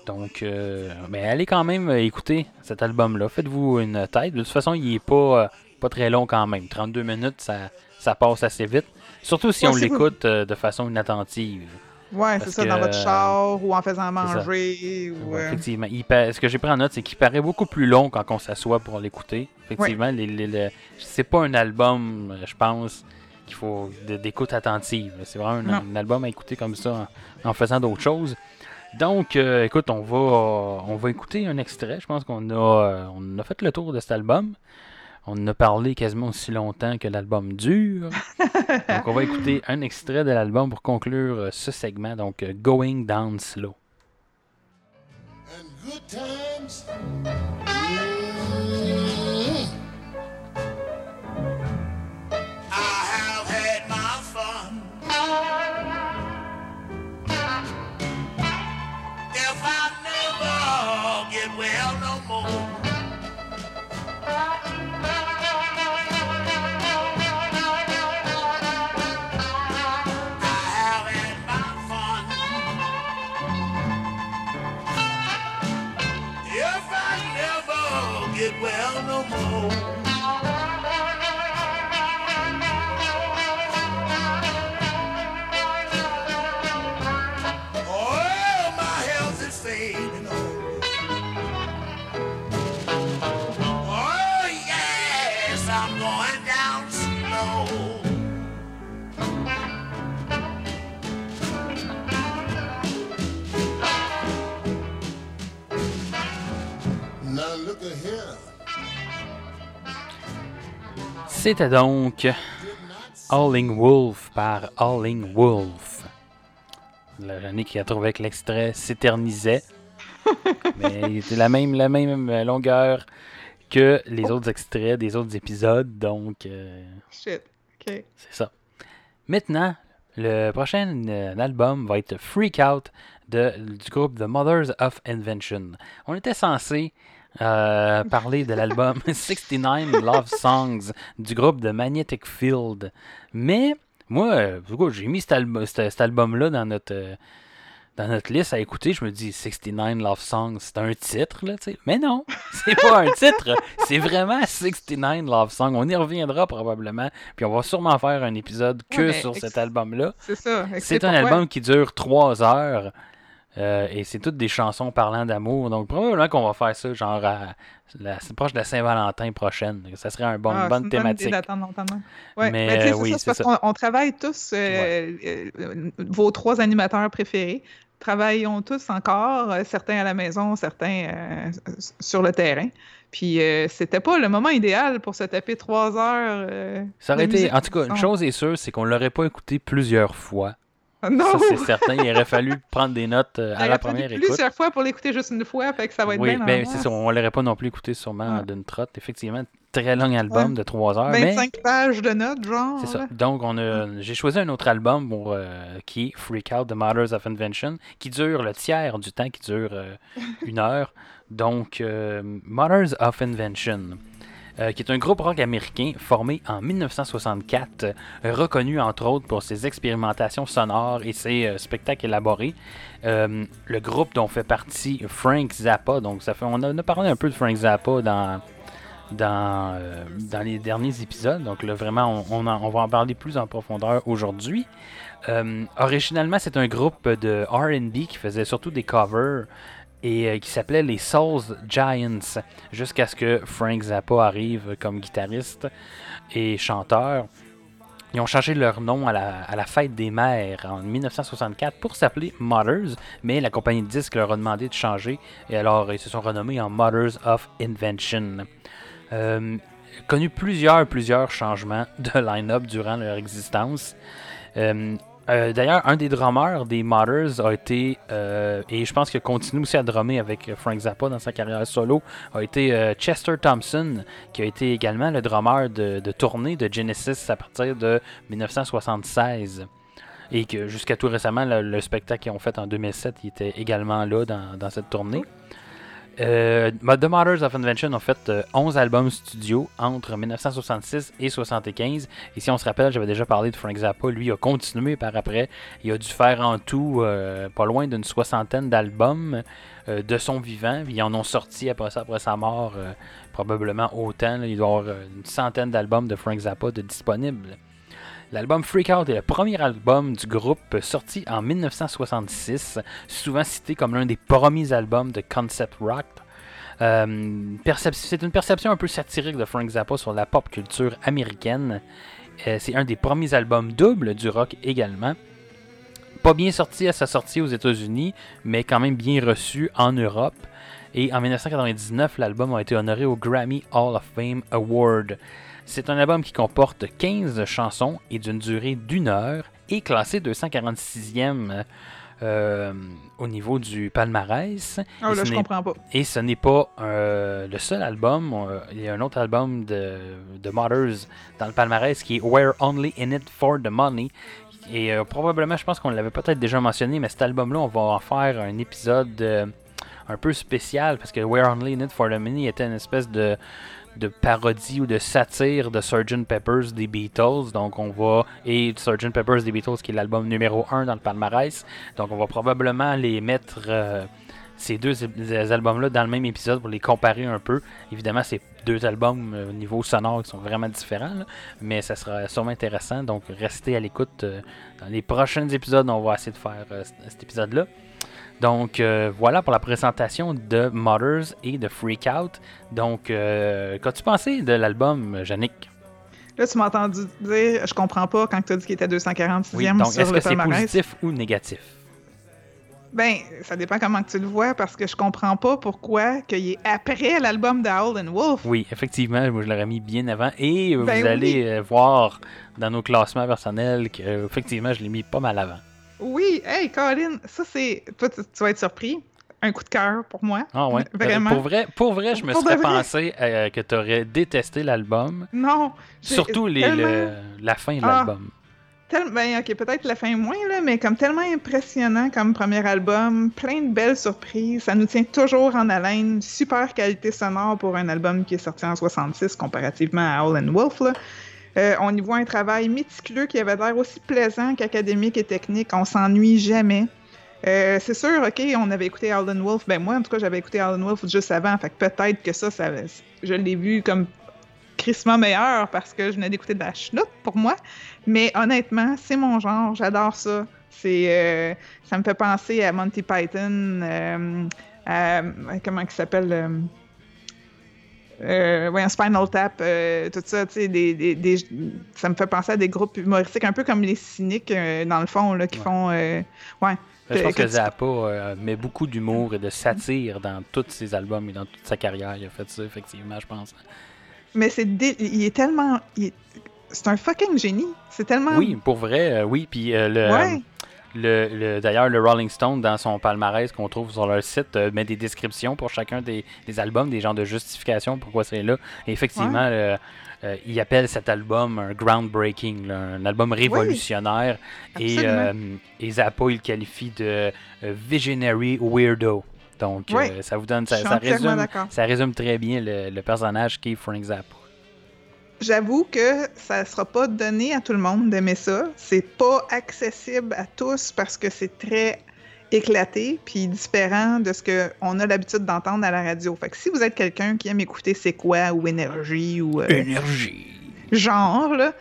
[SPEAKER 1] Donc, euh, mais allez quand même euh, écouter cet album-là. Faites-vous une tête. De toute façon, il est pas, euh, pas très long quand même. 32 minutes, ça, ça passe assez vite. Surtout si
[SPEAKER 2] Ouais,
[SPEAKER 1] on l'écoute euh, de façon inattentive.
[SPEAKER 2] Ouais, c'est ça,
[SPEAKER 1] que,
[SPEAKER 2] dans votre char ou en faisant manger. Ou,
[SPEAKER 1] Ouais, Effectivement. Il pa- Ce que j'ai pris en note, c'est qu'il paraît beaucoup plus long quand on s'assoit pour l'écouter. Effectivement, les, les- les- c'est pas un album, je pense, qu'il faut d'écoute attentive. C'est vraiment un, album à écouter comme ça en, en faisant d'autres choses. Donc, euh, écoute, on va, on va écouter un extrait. Je pense qu'on a, euh, on a fait le tour de cet album. On en a parlé quasiment aussi longtemps que l'album dure. Donc, on va écouter un extrait de l'album pour conclure euh, ce segment. Donc, Going Down Slow.
[SPEAKER 5] and good times
[SPEAKER 1] C'était donc Howling Wolf par Howling Wolf. Le René qui a trouvé que l'extrait s'éternisait. mais il était la même, la même longueur que les autres extraits des autres épisodes. Donc, euh,
[SPEAKER 2] Shit. OK.
[SPEAKER 1] c'est ça. Maintenant, le prochain euh, album va être Freak Out de, du groupe The Mothers of Invention. On était censé euh, parler de l'album 69 Love Songs du groupe de Magnetic Field. Mais moi, euh, j'ai mis cet, albu- cet- cet album-là dans notre, euh, dans notre liste à écouter. Je me dis 69 Love Songs, c'est un titre, là, tu sais. Mais non, c'est pas un titre. C'est vraiment 69 Love Songs. On y reviendra probablement. Puis on va sûrement faire un épisode que
[SPEAKER 2] Ouais,
[SPEAKER 1] sur cet album-là.
[SPEAKER 2] C'est ça.
[SPEAKER 1] C'est un album qui dure 3 heures. Euh, et c'est toutes des chansons parlant d'amour. Donc, probablement qu'on va faire ça, genre, à la, proche de la Saint-Valentin prochaine. Ça serait un bon,
[SPEAKER 2] Ah,
[SPEAKER 1] une bonne thématique.
[SPEAKER 2] idée. Ouais,
[SPEAKER 1] Mais,
[SPEAKER 2] mais,
[SPEAKER 1] euh,
[SPEAKER 2] c'est
[SPEAKER 1] oui, c'est
[SPEAKER 2] parce qu'on on travaille tous, euh, vos trois animateurs préférés, travaillons tous encore, euh, certains à la maison, certains sur le terrain. Puis euh, c'était pas le moment idéal pour se taper trois heures. euh,
[SPEAKER 1] Ça aurait été, en tout cas, une chose est sûre, c'est qu'on l'aurait pas écouté plusieurs fois.
[SPEAKER 2] Ah, Non!
[SPEAKER 1] Ça, c'est certain. Il aurait fallu prendre des notes euh,
[SPEAKER 2] Il
[SPEAKER 1] à la première écoute.
[SPEAKER 2] plusieurs fois pour l'écouter juste une fois, fait que ça va être
[SPEAKER 1] Oui,
[SPEAKER 2] bien.
[SPEAKER 1] ben,
[SPEAKER 2] en
[SPEAKER 1] c'est ça. On l'aurait pas non plus écouté sûrement
[SPEAKER 2] Ouais.
[SPEAKER 1] d'une trotte. Effectivement, très long album
[SPEAKER 2] Ouais.
[SPEAKER 1] de 3 heures. Mais
[SPEAKER 2] 25 pages de notes, genre.
[SPEAKER 1] c'est ça. Donc, on a, j'ai choisi un autre album pour, euh, qui est Freak Out, The Mothers of Invention, qui dure le tiers du temps, qui dure euh, une heure. Donc, euh, Mothers of Invention. Euh, qui est un groupe rock américain formé en 1964, euh, reconnu entre autres pour ses expérimentations sonores et ses euh, spectacles élaborés. Euh, le groupe dont fait partie Frank Zappa, donc ça fait, on a, parlé un peu de Frank Zappa dans, dans, dans les derniers épisodes, donc là vraiment on, on va en parler plus en profondeur aujourd'hui. Originalement c'est un groupe de RB qui faisait surtout des covers et euh, qui s'appelait les Souls Giants, jusqu'à ce que Frank Zappa arrive comme guitariste et chanteur. Ils ont changé leur nom à la, fête des mères en 1964 pour s'appeler Mothers, mais la compagnie de disques leur a demandé de changer et alors ils se sont renommés en Mothers of Invention. Euh, connu plusieurs, plusieurs changements de line-up durant leur existence. Euh, euh, D'ailleurs, un des drummers des Mothers a été, euh, et je pense qu'il continue aussi à drummer avec Frank Zappa dans sa carrière solo, a été euh, Chester Thompson, qui a été également le drummer de, tournée de Genesis à partir de 1976. Et que jusqu'à tout récemment, le, le spectacle qu'ils ont fait en 2007, il était également là dans cette tournée. Euh, The Mothers of Invention ont fait euh, 11 albums studio entre 1966 et 75. Et si on se rappelle, j'avais déjà parlé de Frank Zappa. Lui a continué par après. Il a dû faire en tout euh, pas loin d'une soixantaine d'albums euh, de son vivant. Ils en ont sorti après ça, après sa mort, euh, probablement autant. il doit y avoir une centaine d'albums de Frank Zappa de disponibles. L'album Freak Out est le premier album du groupe sorti en 1966, souvent cité comme l'un des premiers albums de concept rock. Euh, c'est une perception un peu satirique de Frank Zappa sur la pop culture américaine. Euh, c'est un des premiers albums doubles du rock également. Pas bien sorti à sa sortie aux États-Unis, mais quand même bien reçu en Europe. Et en 1999, l'album a été honoré au Grammy Hall of Fame Award. C'est un album qui comporte 15 chansons et d'une durée d'une heure et classé 246e euh, au niveau du palmarès.
[SPEAKER 2] Oh
[SPEAKER 1] Et
[SPEAKER 2] là,
[SPEAKER 1] ce
[SPEAKER 2] je
[SPEAKER 1] n'est-
[SPEAKER 2] comprends pas.
[SPEAKER 1] Et ce n'est pas euh, le seul album. euh, il y a un autre album de, de Mothers dans le palmarès qui est We're Only In It For The Money. Et probablement, je pense qu'on l'avait peut-être déjà mentionné, mais cet album-là, on va en faire un épisode un peu spécial parce que We're Only In It For The Money était une espèce de, de parodie ou de satire de Sgt. Pepper's des Beatles. Donc on va. Et Sgt. Pepper's des Beatles qui est l'album numéro 1 dans le palmarès. Donc on va probablement les mettre. euh, ces deux albums-là dans le même épisode pour les comparer un peu. Évidemment, c'est deux albums euh, au niveau sonore qui sont vraiment différents, mais ça sera sûrement intéressant. Donc, restez à l'écoute. euh, dans les prochains épisodes, on va essayer de faire cet épisode-là. Donc, euh, voilà pour la présentation de Mothers et de Freak Out. Donc, euh, qu'as-tu pensé de l'album, Yannick?
[SPEAKER 2] Là, tu m'as entendu dire, je comprends pas quand tu as dit qu'il était 246e
[SPEAKER 1] Oui, donc
[SPEAKER 2] sur
[SPEAKER 1] est-ce
[SPEAKER 2] le
[SPEAKER 1] que c'est positif ou négatif?
[SPEAKER 2] Ben, ça dépend comment tu le vois, parce que je comprends pas pourquoi qu'il est après l'album de Howl and Wolf.
[SPEAKER 1] Oui, effectivement, moi je l'aurais mis bien avant. Et euh,
[SPEAKER 2] Ben
[SPEAKER 1] vous
[SPEAKER 2] oui.
[SPEAKER 1] allez euh, voir dans nos classements personnels que effectivement je l'ai mis pas mal avant.
[SPEAKER 2] Oui, hey, Colin, ça c'est. Toi, tu, tu vas être surpris. Un coup de cœur pour moi.
[SPEAKER 1] Ah ouais.
[SPEAKER 2] Vraiment.
[SPEAKER 1] Pour vrai, pour vrai, je me
[SPEAKER 2] Pour
[SPEAKER 1] serais
[SPEAKER 2] vrai.
[SPEAKER 1] pensé euh, que tu aurais détesté l'album,
[SPEAKER 2] Non.
[SPEAKER 1] surtout les,
[SPEAKER 2] tellement-
[SPEAKER 1] le- la fin de
[SPEAKER 2] Ah.
[SPEAKER 1] l'album.
[SPEAKER 2] tel- Ben, ok, peut-être la fin moins, là, mais comme tellement impressionnant comme premier album, plein de belles surprises, ça nous tient toujours en haleine, super qualité sonore pour un album qui est sorti en 66 comparativement à and Wolf. là. Euh, on y voit un travail méticuleux qui avait l'air aussi plaisant qu'académique et technique. On s'ennuie jamais. Euh, c'est sûr, ok, on avait écouté Howlin' Wolf. Ben moi, en tout cas, j'avais écouté Howlin' Wolf juste avant. Fait que peut-être que ça, je l'ai vu comme crissement meilleur parce que je venais d'écouter de la chenoute pour moi. Mais honnêtement, c'est mon genre. J'adore ça. C'est, euh, ça me fait penser à Monty Python, à, comment il s'appelle euh, ouais, un Spinal Tap, euh, tout ça, tu sais, des, des, des- ça me fait penser à des groupes humoristiques, un peu comme les cyniques, euh, dans le fond, là, qui
[SPEAKER 1] Ouais.
[SPEAKER 2] font, euh, ouais.
[SPEAKER 1] Je pense
[SPEAKER 2] que
[SPEAKER 1] que Zappa met beaucoup d'humour et de satire dans tous ses albums et dans toute sa carrière. Il a fait ça, effectivement, je pense.
[SPEAKER 2] Mais c'est, dé- il est tellement, est- c'est un fucking génie. C'est tellement,
[SPEAKER 1] Oui, pour vrai, oui. Puis le,
[SPEAKER 2] ouais,
[SPEAKER 1] Le, le- D'ailleurs, le Rolling Stone, dans son palmarès qu'on trouve sur leur site, euh, met des descriptions pour chacun des, des albums, des genres de justification pourquoi c'est là. Et effectivement, euh, euh, il appelle cet album un groundbreaking, là, un album révolutionnaire. et, euh, et Zappa, il le qualifie de Visionary Weirdo. Donc, ça vous donne, ça, résume, ça résume très bien le, le personnage qui est Frank Zappa.
[SPEAKER 2] J'avoue que ça sera pas donné à tout le monde d'aimer ça. C'est pas accessible à tous parce que c'est très éclaté puis différent de ce qu'on a l'habitude d'entendre à la radio. Fait que si vous êtes quelqu'un qui aime écouter C'est quoi ou Énergie ou euh,
[SPEAKER 1] Énergie!
[SPEAKER 2] genre, là,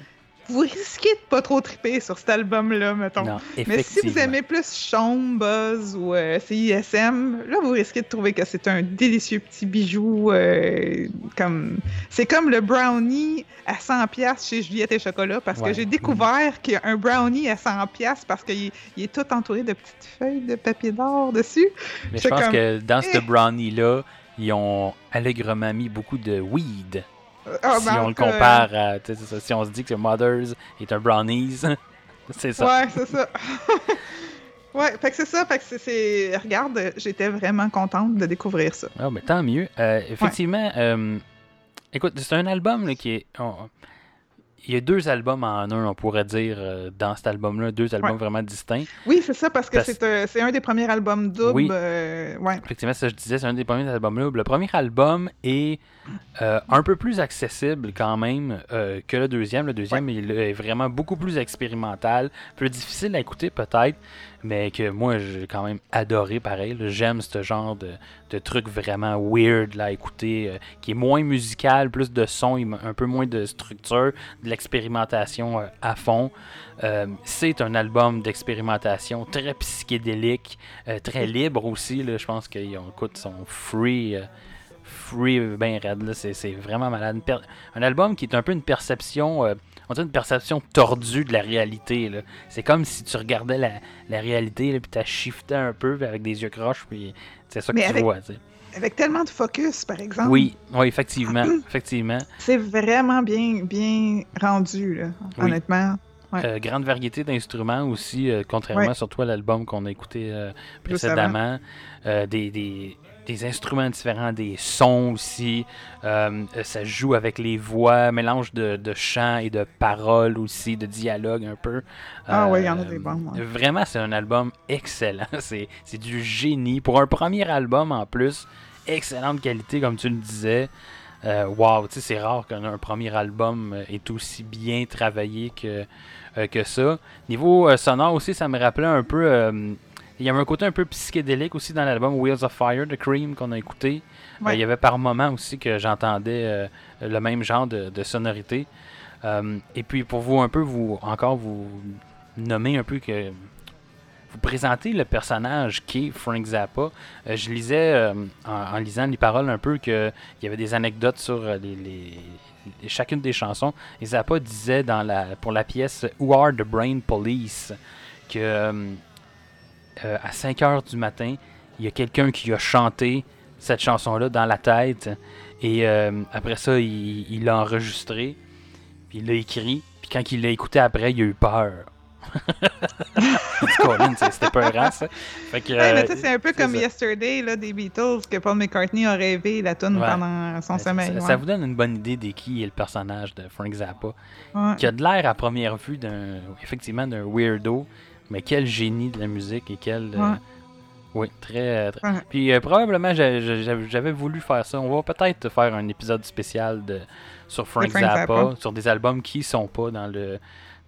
[SPEAKER 2] vous risquez de pas trop triper sur cet album-là, mettons.
[SPEAKER 1] Non,
[SPEAKER 2] Mais si vous aimez plus Sean, Buzz ou euh, CISM, là, vous risquez de trouver que c'est un délicieux petit bijou. euh, comme C'est comme le brownie à 100$ piastres chez Juliette et Chocolat, parce
[SPEAKER 1] Ouais.
[SPEAKER 2] que j'ai découvert qu'il y a un brownie à 100$ piastres parce qu'il il est tout entouré de petites feuilles de papier d'or dessus.
[SPEAKER 1] Mais je pense
[SPEAKER 2] comme,
[SPEAKER 1] que dans ce
[SPEAKER 2] eh.
[SPEAKER 1] brownie-là, ils ont allègrement mis beaucoup de weed.
[SPEAKER 2] Ah,
[SPEAKER 1] si
[SPEAKER 2] ben,
[SPEAKER 1] on le compare à. ça, Si on se dit que Mothers est un brownies, c'est ça.
[SPEAKER 2] Ouais, c'est ça. ouais, fait que c'est ça. Fait que c'est-. Regarde, j'étais vraiment contente de découvrir ça.
[SPEAKER 1] Ah, mais tant mieux. Euh, effectivement, euh, écoute, c'est un album là, qui est. on- il y a deux albums en un, on pourrait dire, euh, dans cet album-là, deux albums
[SPEAKER 2] Ouais.
[SPEAKER 1] vraiment distincts.
[SPEAKER 2] Oui, c'est ça, parce que
[SPEAKER 1] Parce-
[SPEAKER 2] c'est un, un des premiers albums doubles.
[SPEAKER 1] Oui.
[SPEAKER 2] ouais.
[SPEAKER 1] Effectivement, ça je disais, c'est un des premiers albums-là. Le premier album est euh, un peu plus accessible quand même euh, que le deuxième. Le deuxième il est vraiment beaucoup plus expérimental, plus difficile à écouter peut-être, mais que moi j'ai quand même adoré pareil. J'aime ce genre de, de truc vraiment weird là, à écouter, euh, qui est moins musical, plus de son, un peu moins de structure, de l'expérimentation à fond. C'est un album d'expérimentation très psychédélique, très libre aussi. Là, je pense qu'ils ont écoute, sont free, free ben raide. C'est, vraiment malade. Un album qui est un peu une perception, euh, on dirait une perception tordue de la réalité. C'est comme si tu regardais la, la réalité là, puis tu shifté un peu avec des yeux croches, puis c'est ça que
[SPEAKER 2] Mais
[SPEAKER 1] tu
[SPEAKER 2] avec-
[SPEAKER 1] vois. tu sais.
[SPEAKER 2] Avec tellement de focus, par exemple.
[SPEAKER 1] Oui, oui, effectivement, effectivement.
[SPEAKER 2] C'est vraiment bien, bien rendu, là,
[SPEAKER 1] Oui.
[SPEAKER 2] honnêtement. Ouais.
[SPEAKER 1] Euh, grande variété d'instruments aussi, euh, contrairement
[SPEAKER 2] Ouais.
[SPEAKER 1] surtout à l'album qu'on a écouté euh, précédemment. Euh, des, des- des instruments différents, des sons aussi. Euh, euh, ça joue avec les voix, mélange de, de chants et de paroles aussi, de dialogue un peu.
[SPEAKER 2] Ah ouais, il y en a
[SPEAKER 1] Euh,
[SPEAKER 2] des bons, ouais.
[SPEAKER 1] Vraiment, c'est un album excellent. C'est c'est du génie. Pour un premier album en plus, excellente qualité, comme tu le disais. Euh, wow, tu sais, c'est rare qu'un un premier album euh, est aussi bien travaillé que, euh, que ça. Niveau euh, sonore aussi, ça me rappelait un peu. Il y avait un côté un peu psychédélique aussi dans l'album Wheels of Fire de Cream qu'on a écouté. Euh, il y avait par moments aussi que j'entendais euh, le même genre de, de sonorité. Euh, et puis pour vous un peu, vous encore vous nommer un peu que vous présentez le personnage qui est Frank Zappa. Euh, je lisais euh, en, en lisant les paroles un peu qu'il y avait des anecdotes sur les, les- les- chacune des chansons. Et Zappa disait dans la, pour la pièce Who Are the Brain Police que euh, à 5 heures du matin, il y a quelqu'un qui a chanté cette chanson-là dans la tête. Et euh, après ça, il l'a enregistré. Puis il l'a écrit. Puis quand il l'a écouté après, il a eu peur. C'était peurant, ça. Fait que,
[SPEAKER 2] Ouais, mais
[SPEAKER 1] euh,
[SPEAKER 2] tu sais, c'est un peu comme
[SPEAKER 1] ça.
[SPEAKER 2] Yesterday là, des Beatles, que Paul McCartney a rêvé la tune
[SPEAKER 1] Ouais.
[SPEAKER 2] pendant son
[SPEAKER 1] ça,
[SPEAKER 2] sommeil.
[SPEAKER 1] ça-
[SPEAKER 2] ouais.
[SPEAKER 1] ça vous donne une bonne idée de qui est le personnage de Frank Zappa. Qui a de l'air à première vue d'un effectivement d'un weirdo, mais quel génie de la musique et quel. euh, oui, très. très-
[SPEAKER 2] Ouais.
[SPEAKER 1] Puis euh, probablement j'a- j'a- j'avais voulu faire ça. On va peut-être faire un épisode spécial de, sur Frank,
[SPEAKER 2] Frank
[SPEAKER 1] Zappa,
[SPEAKER 2] Zappa.
[SPEAKER 1] sur des albums qui sont pas dans le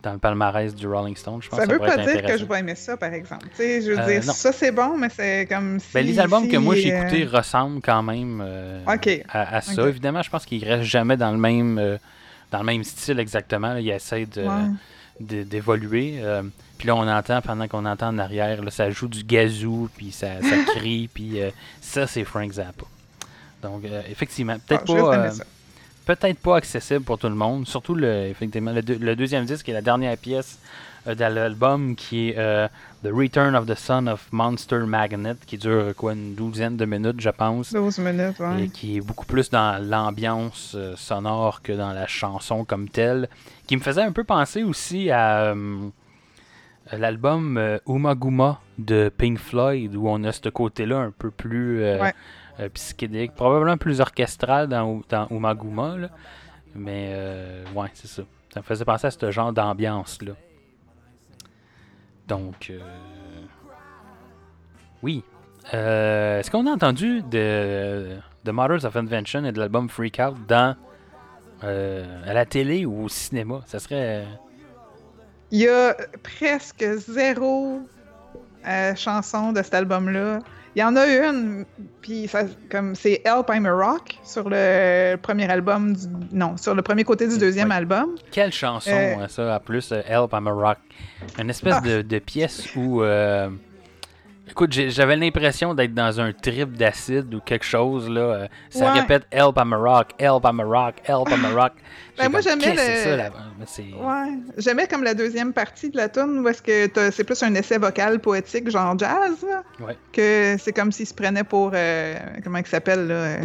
[SPEAKER 1] dans le palmarès du Rolling Stone. Je pense
[SPEAKER 2] Ça veut pas dire que je vais aimer ça, par exemple. Tu sais, je veux
[SPEAKER 1] Euh,
[SPEAKER 2] dire,
[SPEAKER 1] non.
[SPEAKER 2] ça c'est bon, mais c'est comme si.
[SPEAKER 1] Ben, les albums que moi j'ai
[SPEAKER 2] euh,
[SPEAKER 1] écoutés ressemblent quand même euh, à, à ça. Évidemment, je pense qu'ils restent jamais dans le même euh, dans le même style exactement. là. Ils essaient de,
[SPEAKER 2] Ouais.
[SPEAKER 1] D'évoluer. euh, puis là, on entend, pendant qu'on entend en arrière, là, ça joue du gazou, puis ça, ça crie, puis euh, ça, c'est Frank Zappa. Donc, euh, effectivement,
[SPEAKER 2] ah,
[SPEAKER 1] peut-être pas, peut-être pas accessible pour tout le monde. Surtout, le, effectivement, le, deux- le deuxième disque et la dernière pièce de l'album qui est The Return of the Son of Monster Magnet, qui dure quoi, une douzaine de minutes, je pense.
[SPEAKER 2] 12 minutes, ouais.
[SPEAKER 1] et qui est beaucoup plus dans l'ambiance sonore que dans la chanson comme telle, qui me faisait un peu penser aussi à euh, l'album euh, Uma Guma de Pink Floyd, où on a ce côté-là un peu plus euh,
[SPEAKER 2] Ouais.
[SPEAKER 1] euh, psychédélique, probablement plus orchestral dans, dans Uma Guma, là. mais euh, ouais, c'est ça. Ça me faisait penser à ce genre d'ambiance-là. Donc, oui. Est-ce qu'on a entendu de, de Mothers of Invention et de l'album Freak Out dans, euh, à la télé ou au cinéma? Ça serait.
[SPEAKER 2] Il y a presque zéro euh, chanson de cet album-là. Il y en a une, puis ça, comme c'est Help I'm a Rock sur le premier album, du, non, sur le premier côté du deuxième
[SPEAKER 1] Ouais.
[SPEAKER 2] album.
[SPEAKER 1] Quelle chanson,
[SPEAKER 2] Euh,
[SPEAKER 1] hein, ça, en plus, euh, Help I'm a Rock? Une espèce
[SPEAKER 2] Ah.
[SPEAKER 1] de, de pièce où. euh, Écoute, j'avais l'impression d'être dans un trip d'acide ou quelque chose, là. euh, ça
[SPEAKER 2] Ouais.
[SPEAKER 1] répète Help I'm a Rock, Help I'm a Rock, Help I'm a Rock.
[SPEAKER 2] Ben, moi, j'aimais le- Ouais. J'aimais comme la deuxième partie de la tune où est-ce que c'est plus un essai vocal poétique, genre jazz, là,
[SPEAKER 1] Ouais.
[SPEAKER 2] que c'est comme s'il se prenait pour, euh, comment il s'appelle, là, euh,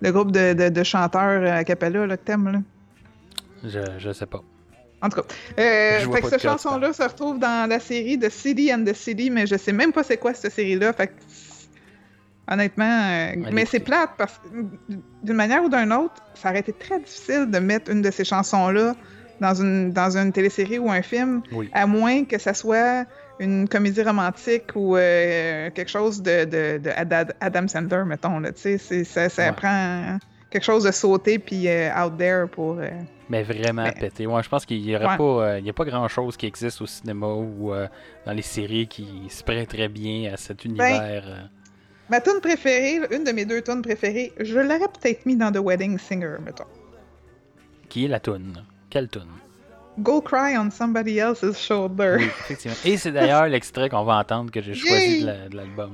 [SPEAKER 2] le groupe de, de- de chanteurs euh, a cappella, là, que t'aimes, là.
[SPEAKER 1] Je, je sais pas.
[SPEAKER 2] En tout cas, euh, fait que cette chanson-là se retrouve dans la série de City and the City, mais je sais même pas c'est quoi cette série-là. Fait que, honnêtement, euh, mais c'est plate parce que d'une manière ou d'une autre, ça aurait été très difficile de mettre une de ces chansons-là dans une, dans une télésérie ou un film,
[SPEAKER 1] Oui.
[SPEAKER 2] à moins que ça soit une comédie romantique ou euh, quelque chose de, de, de Ada- Adam Sandler, mettons. Là, ça, ça
[SPEAKER 1] Ouais.
[SPEAKER 2] prend quelque chose de sauté puis out there pour.
[SPEAKER 1] Mais vraiment
[SPEAKER 2] Mais-
[SPEAKER 1] pété. Ouais, je pense qu'il n'y aurait
[SPEAKER 2] Ouais.
[SPEAKER 1] pas, euh, il y a pas grand chose qui existe au cinéma ou euh, dans les séries qui se prête très bien à cet
[SPEAKER 2] Ben,
[SPEAKER 1] univers. euh.
[SPEAKER 2] Ma tune préférée, une de mes deux tunes préférées, je l'aurais peut-être mis dans The Wedding Singer, mettons.
[SPEAKER 1] Qui est la toune? Quelle toune?
[SPEAKER 2] Go cry on somebody else's shoulder.
[SPEAKER 1] Oui, effectivement. Et c'est d'ailleurs l'extrait qu'on va entendre que j'ai choisi la- de l'album.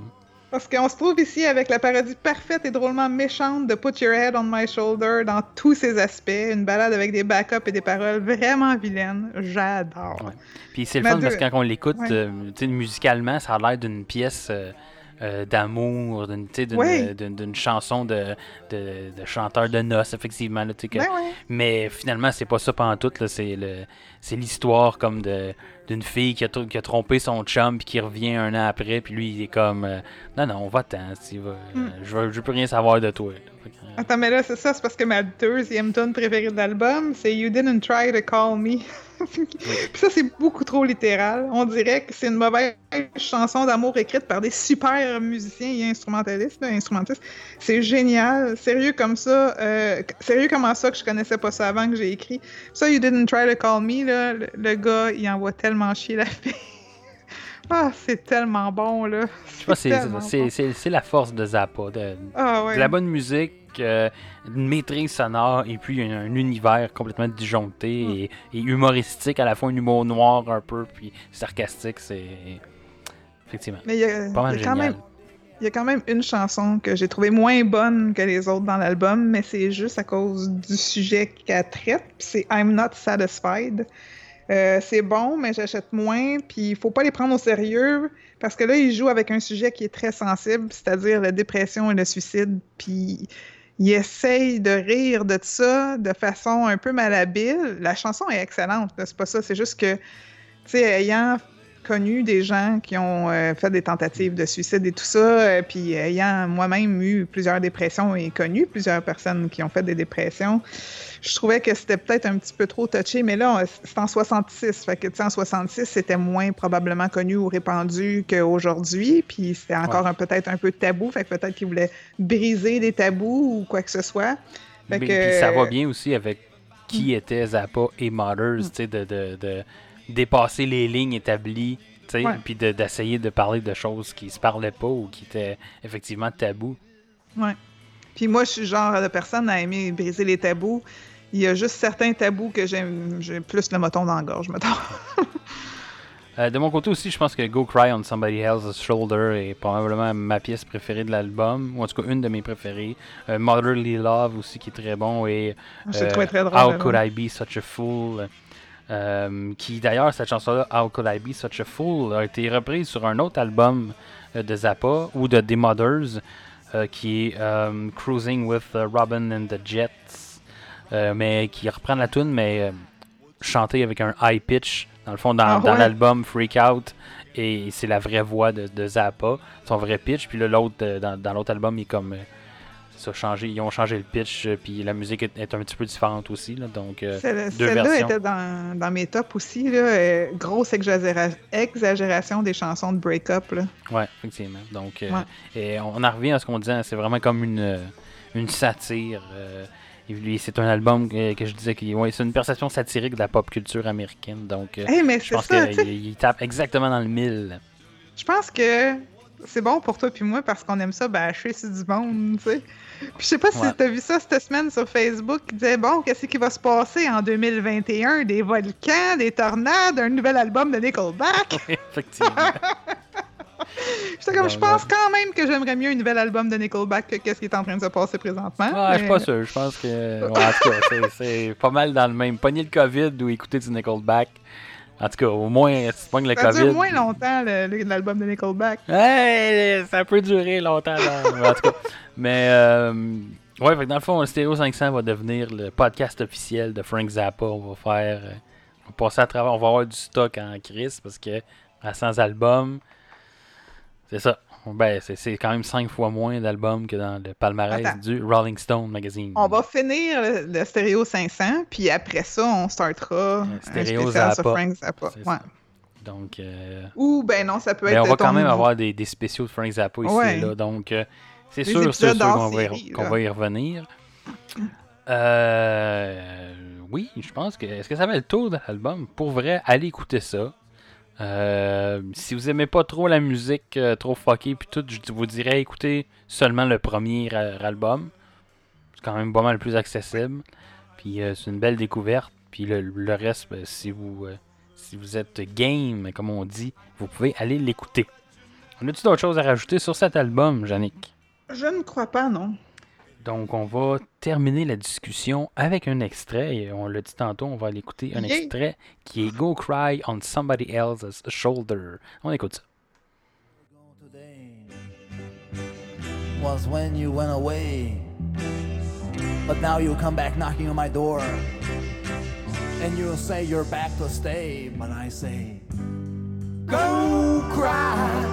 [SPEAKER 2] Parce qu'on se trouve ici avec la parodie parfaite et drôlement méchante de Put Your Head on My Shoulder dans tous ses aspects. Une balade avec des backups et des paroles vraiment vilaines. J'adore.
[SPEAKER 1] Ouais. Puis c'est le fun parce que quand on l'écoute,
[SPEAKER 2] Ouais.
[SPEAKER 1] euh, musicalement, ça a l'air d'une pièce euh, euh, d'amour, d'une, chanson de, de, de chanteur de noces, effectivement. là, que-
[SPEAKER 2] Ben.
[SPEAKER 1] Mais finalement, c'est pas ça pendant tout. C'est l'histoire comme de, d'une fille qui a, tr- qui a trompé son chum puis qui revient un an après. Puis lui, il est comme euh, Non, non, va-t'en. vas-
[SPEAKER 2] Mm.
[SPEAKER 1] je, veux, je veux plus rien savoir de toi. que, euh,
[SPEAKER 2] Attends, mais là, c'est ça, c'est parce que ma deuxième tune préférée de l'album, c'est You Didn't Try to Call Me. Puis ça, c'est beaucoup trop littéral. On dirait que c'est une mauvaise chanson d'amour écrite par des super musiciens et instrumentalistes. là, instrumentistes. C'est génial. Sérieux comme ça. euh, sérieux comment ça que je connaissais pas ça avant que j'ai écrit? Ça, You Didn't Try to Call Me, là, le, le gars, il envoie tellement chier la fille. ah, c'est tellement bon, là.
[SPEAKER 1] je sais pas, c'est,
[SPEAKER 2] tellement
[SPEAKER 1] la force de Zappa. De,
[SPEAKER 2] Ah, ouais.
[SPEAKER 1] de la bonne musique, euh, une maîtrise sonore et puis un, un univers complètement disjoncté
[SPEAKER 2] Mm.
[SPEAKER 1] et, et humoristique, à la fois un humour noir un peu, puis sarcastique. C'est. Effectivement.
[SPEAKER 2] Mais il y a,
[SPEAKER 1] Pas mal
[SPEAKER 2] il y a quand
[SPEAKER 1] génial.
[SPEAKER 2] même Il y a quand même une chanson que j'ai trouvée moins bonne que les autres dans l'album, mais c'est juste à cause du sujet qu'elle traite. C'est I'm Not Satisfied. Euh, c'est bon, mais j'achète moins. Puis il faut pas les prendre au sérieux parce que là, ils jouent avec un sujet qui est très sensible, c'est-à-dire la dépression et le suicide. Puis ils essayent de rire de ça de façon un peu malhabile. La chanson est excellente, c'est pas ça. C'est juste que, tu sais, ayant connu des gens qui ont euh, fait des tentatives de suicide et tout ça, euh, puis ayant moi-même eu plusieurs dépressions et connu plusieurs personnes qui ont fait des dépressions, je trouvais que c'était peut-être un petit peu trop touché, mais là, c'est en 66, fait que, tu sais, en 66, c'était moins probablement connu ou répandu qu'aujourd'hui, puis c'était encore peut-être un peu tabou, fait que peut-être qu'ils voulaient briser des tabous ou quoi que ce soit. Fait
[SPEAKER 1] Mais-
[SPEAKER 2] que-
[SPEAKER 1] Puis ça va bien aussi avec qui était Zappa et Mothers, tu sais, de, de, de dépasser les lignes établies, tu sais,
[SPEAKER 2] Ouais.
[SPEAKER 1] puis de- d'essayer de, parler de choses qui se parlaient pas ou qui étaient effectivement tabous.
[SPEAKER 2] Ouais. Puis moi, je suis genre de personne à aimer briser les tabous. Il y a juste certains tabous que j'aime, j'ai plus le moton dans la gorge, mettons.
[SPEAKER 1] Euh, de mon côté aussi, je pense que Go Cry on Somebody Else's Shoulder est probablement ma pièce préférée de l'album, ou en tout cas une de mes préférées. Euh, Motherly Love aussi qui est très bon et
[SPEAKER 2] le
[SPEAKER 1] euh. How. Could I Be Such a Fool? Euh, qui d'ailleurs cette chanson-là How Could I Be Such a Fool a été reprise sur un autre album euh, de Zappa ou de The Mothers euh, qui est euh, Cruising with Robin and the Jets mais qui reprend la tune mais chantée avec un high pitch dans le fond dans,
[SPEAKER 2] Ah
[SPEAKER 1] dans l'album Freak Out et c'est la vraie voix de, de Zappa son vrai pitch. Puis là, l'autre dans, dans l'autre album il est comme ça changé ils ont changé le pitch euh, puis la musique est, est un petit peu différente aussi là, donc euh, deux
[SPEAKER 2] Celle-là
[SPEAKER 1] versions.
[SPEAKER 2] était dans, dans mes tops aussi. Là, euh, grosse exagéra- exagération des chansons de break-up. là.
[SPEAKER 1] Ouais, effectivement. Donc, euh,
[SPEAKER 2] Ouais.
[SPEAKER 1] et on en revient à ce qu'on disait, c'est vraiment comme une, une satire. c'est un album que, je disais que ouais, c'est une perception satirique de la pop culture américaine. Donc,
[SPEAKER 2] Hey, mais
[SPEAKER 1] je pense qu'il il tape exactement dans le mille.
[SPEAKER 2] Je pense que c'est bon pour toi puis moi parce qu'on aime ça bâcher sur du monde, tu sais. Puis je sais pas si
[SPEAKER 1] Ouais.
[SPEAKER 2] t'as vu ça cette semaine sur Facebook qui disait bon, qu'est-ce qui va se passer en 2021 Des volcans, des tornades, un nouvel album de Nickelback?
[SPEAKER 1] effectivement.
[SPEAKER 2] J'étais comme,
[SPEAKER 1] Ben,
[SPEAKER 2] je pense quand même que j'aimerais mieux un nouvel album de Nickelback que qu'est-ce qui est en train de se passer présentement.
[SPEAKER 1] Ouais, je suis
[SPEAKER 2] mais-
[SPEAKER 1] pas sûr. Je pense que. ouais, en tout cas, c'est- c'est pas mal dans le même. Pogner le COVID ou écouter du Nickelback. En tout cas, au moins, tu pognes le
[SPEAKER 2] Ça
[SPEAKER 1] COVID.
[SPEAKER 2] dure moins longtemps, l'album de Nickelback.
[SPEAKER 1] Ouais, ça peut durer longtemps. là. en tout cas. Mais, euh, ouais, fait que dans le fond, le Stereo 500 va devenir le podcast officiel de Frank Zappa. On va faire. euh, on va passer à travers. On va avoir du stock en crise parce que à 100 albums, c'est ça. Ben, c'est- c'est quand même 5 fois moins d'albums que dans le palmarès
[SPEAKER 2] Attends.
[SPEAKER 1] du Rolling Stone Magazine.
[SPEAKER 2] On va finir le, le Stéréo 500, puis après ça, on startera un
[SPEAKER 1] Stéréo
[SPEAKER 2] spécial
[SPEAKER 1] Zappa.
[SPEAKER 2] sur Frank Zappa. Ouais.
[SPEAKER 1] Donc, euh,
[SPEAKER 2] Ou, ben non, ça peut
[SPEAKER 1] mais
[SPEAKER 2] être
[SPEAKER 1] on va quand même avoir des, des spéciaux de Frank Zappa ici
[SPEAKER 2] Ouais.
[SPEAKER 1] là. Donc, euh, c'est sûr, sûr, qu'on va, va y revenir. Euh, oui, je pense que. Est-ce que ça va le tour de l'album? Pour vrai, allez écouter ça. Euh, si vous aimez pas trop la musique, euh, trop fuckée, puis tout, je vous dirais écoutez seulement le premier album. C'est quand même pas mal plus accessible. Puis euh, c'est une belle découverte. Puis le, reste, ben, si vous si vous êtes game, comme on dit, vous pouvez aller l'écouter. On a-tu d'autres choses à rajouter sur cet album, Yannick?
[SPEAKER 2] Je ne crois pas, non.
[SPEAKER 1] Donc, on va terminer la discussion avec un extrait. Et on l'a dit tantôt, on va aller écouter un
[SPEAKER 2] Yeah.
[SPEAKER 1] extrait qui est Go Cry on Somebody Else's Shoulder. On écoute ça.
[SPEAKER 5] was when you went away. But now you'll come back knocking on my door. And you'll say you're back to stay. But I say, go cry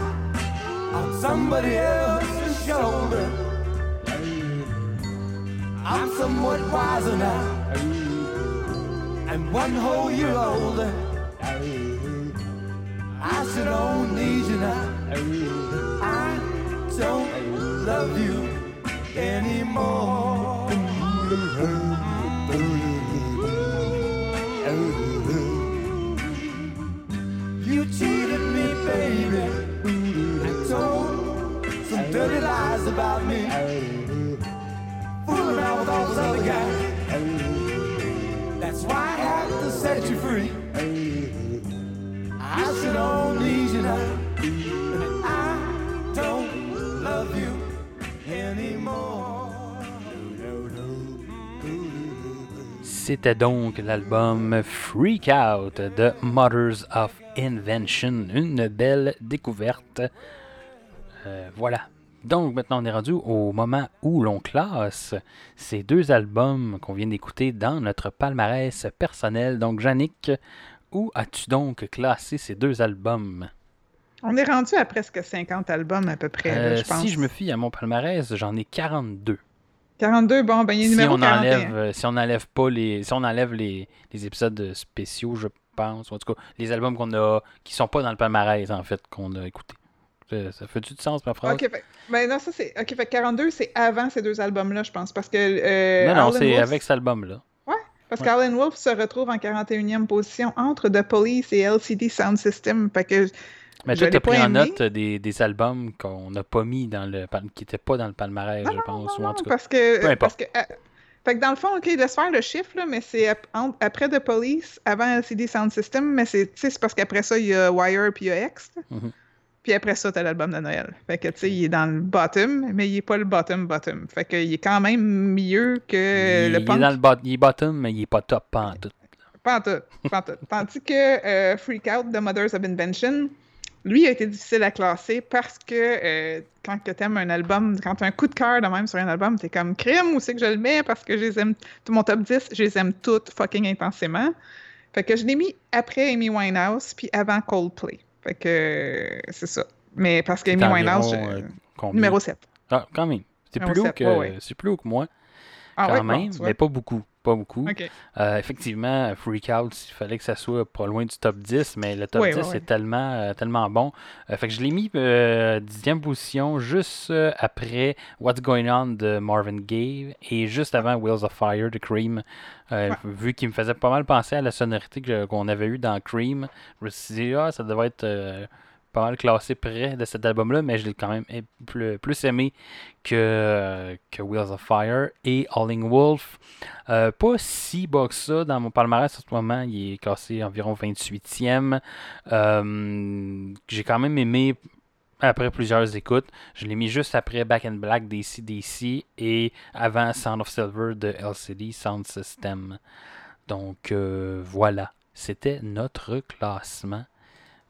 [SPEAKER 5] on somebody else's shoulder. I'm somewhat wiser now. And one whole year older. I should don't need you now. I don't love you anymore. You cheated me, baby. And told some dirty lies about me. Fooling around with all those other guys. That's why I have to set you free. I should don't need you now. And I don't love you anymore.
[SPEAKER 1] C'était donc l'album Freak Out de Mothers of Invention. Une belle découverte. Euh, voilà. Donc maintenant on est rendu au moment où l'on classe ces deux albums qu'on vient d'écouter dans notre palmarès personnel. Donc Yannick, où as-tu donc classé ces deux albums?
[SPEAKER 2] On est rendu à presque 50 albums à peu près, là,
[SPEAKER 1] Euh,
[SPEAKER 2] je pense.
[SPEAKER 1] si je me fie à mon palmarès, j'en ai 42.
[SPEAKER 2] 42, bon, ben il est
[SPEAKER 1] Si
[SPEAKER 2] numéro
[SPEAKER 1] on
[SPEAKER 2] 41.
[SPEAKER 1] enlève, euh, si on enlève pas les, si on enlève les, les épisodes spéciaux, je pense, ou en tout cas les albums qu'on a, qui sont pas dans le palmarès en fait, qu'on a écouté. Ça, fait-tu du sens ma phrase?
[SPEAKER 2] Ok, fait, ben non, ça c'est. Ok, fait 42, c'est avant ces deux albums-là, je pense. Parce que. euh,
[SPEAKER 1] non, non, c'est
[SPEAKER 2] Wolf-
[SPEAKER 1] avec cet album-là.
[SPEAKER 2] Parce qu'Alan Wolf se retrouve en 41e position entre The Police et LCD Sound System. Fait que.
[SPEAKER 1] Mais toi, t'as pris en note des, des albums qu'on n'a pas mis dans le qui n'étaient pas dans le palmarès,
[SPEAKER 2] Non,
[SPEAKER 1] je pense.
[SPEAKER 2] non,
[SPEAKER 1] ou en tout cas.
[SPEAKER 2] parce que.
[SPEAKER 1] Peu importe.
[SPEAKER 2] Parce que euh, fait que dans le fond, OK, laisse faire le chiffre, là, mais c'est ap- après The Police, avant LCD Sound System, mais c'est parce qu'après ça, il y a Wire puis il y a X. Puis après ça, t'as l'album de Noël. Fait que, tu sais, il est dans le bottom, mais il est pas le bottom-bottom. Fait qu'il est quand même mieux que
[SPEAKER 1] il,
[SPEAKER 2] le
[SPEAKER 1] il est
[SPEAKER 2] punk.
[SPEAKER 1] dans le bot- il est bottom, mais il est pas top pas en tout.
[SPEAKER 2] Pas en tout, pas en tout. Tandis que euh, Freak Out de Mothers of Invention, lui a été difficile à classer parce que euh, quand tu aimes un album, quand tu as un coup de cœur de même sur un album, t'es comme crime, où c'est que je le mets? Parce que je les aime, tout mon top 10, je les aime toutes fucking intensément. Fait que je l'ai mis après Amy Winehouse puis avant Coldplay. Fait que euh, c'est ça. Mais parce qu'Amy Winehouse, je-
[SPEAKER 1] euh, combien?
[SPEAKER 2] numéro 7.
[SPEAKER 1] Ah, quand même. C'est plus, haut que,
[SPEAKER 2] ouais,
[SPEAKER 1] plus haut que moi,
[SPEAKER 2] Ah
[SPEAKER 1] quand
[SPEAKER 2] ouais,
[SPEAKER 1] même, mais pas beaucoup. Pas beaucoup. Euh, effectivement, Freak Out, il fallait que ça soit pas loin du top 10, mais le top
[SPEAKER 2] Ouais,
[SPEAKER 1] 10
[SPEAKER 2] ouais, ouais.
[SPEAKER 1] est tellement, euh, tellement bon. Euh, fait que je l'ai mis dixième position juste après What's Going On de Marvin Gaye et juste avant Wheels of Fire de Cream.
[SPEAKER 2] Ouais.
[SPEAKER 1] Vu qu'il me faisait pas mal penser à la sonorité qu'on avait eue dans Cream, je me suis dit, ah, ça devait être pas mal classé près de cet album-là, mais je l'ai quand même plus, plus aimé que, que Wheels of Fire et Howling Wolf. Euh, pas si bas que ça dans mon palmarès en ce moment. Il est classé environ 28e. Euh, J'ai quand même aimé après plusieurs écoutes. Je l'ai mis juste après Back in Black DC et avant Sound of Silver de LCD Sound System. Donc euh, voilà, c'était notre classement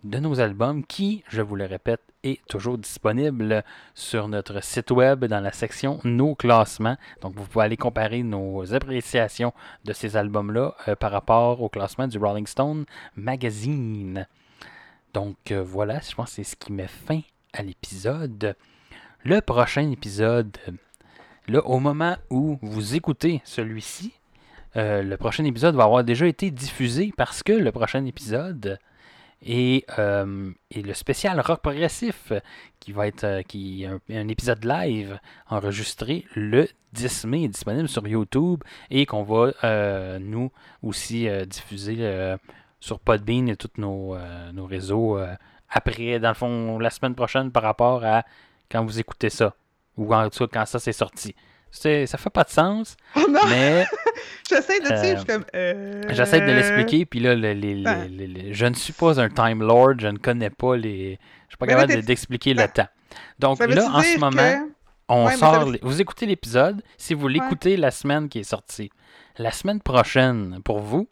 [SPEAKER 1] de nos albums qui, je vous le répète, est toujours disponible sur notre site web dans la section Nos classements. Donc vous pouvez aller comparer nos appréciations de ces albums-là euh, par rapport au classement du Rolling Stone Magazine. Donc euh, voilà, je pense que c'est ce qui met fin à l'épisode. Le prochain épisode, là, au moment où vous écoutez celui-ci, euh, le prochain épisode va avoir déjà été diffusé parce que le prochain épisode euh, est le spécial rock progressif qui va être euh, qui un, un épisode live enregistré le 10 mai disponible sur YouTube et qu'on va euh, nous aussi diffuser sur Podbean et tous nos, nos réseaux après, dans le fond, la semaine prochaine par rapport à quand vous écoutez ça ou en tout cas quand ça c'est sorti. Ça fait pas de sens,
[SPEAKER 2] Oh non!
[SPEAKER 1] mais
[SPEAKER 2] J'essaie de dire,
[SPEAKER 1] Euh,
[SPEAKER 2] je suis comme. euh,
[SPEAKER 1] J'essaie de l'expliquer, puis là, le- les- les-
[SPEAKER 2] Ben.
[SPEAKER 1] les- je ne suis pas un Time Lord, je ne connais pas les. Je suis pas
[SPEAKER 2] Mais là,
[SPEAKER 1] capable d'expliquer
[SPEAKER 2] ben,
[SPEAKER 1] le temps. Donc
[SPEAKER 2] Ça
[SPEAKER 1] là, en ce moment, on
[SPEAKER 2] Ouais,
[SPEAKER 1] sort.
[SPEAKER 2] veut-
[SPEAKER 1] Vous écoutez l'épisode. Si vous l'écoutez la semaine qui est sortie, la semaine prochaine, pour vous,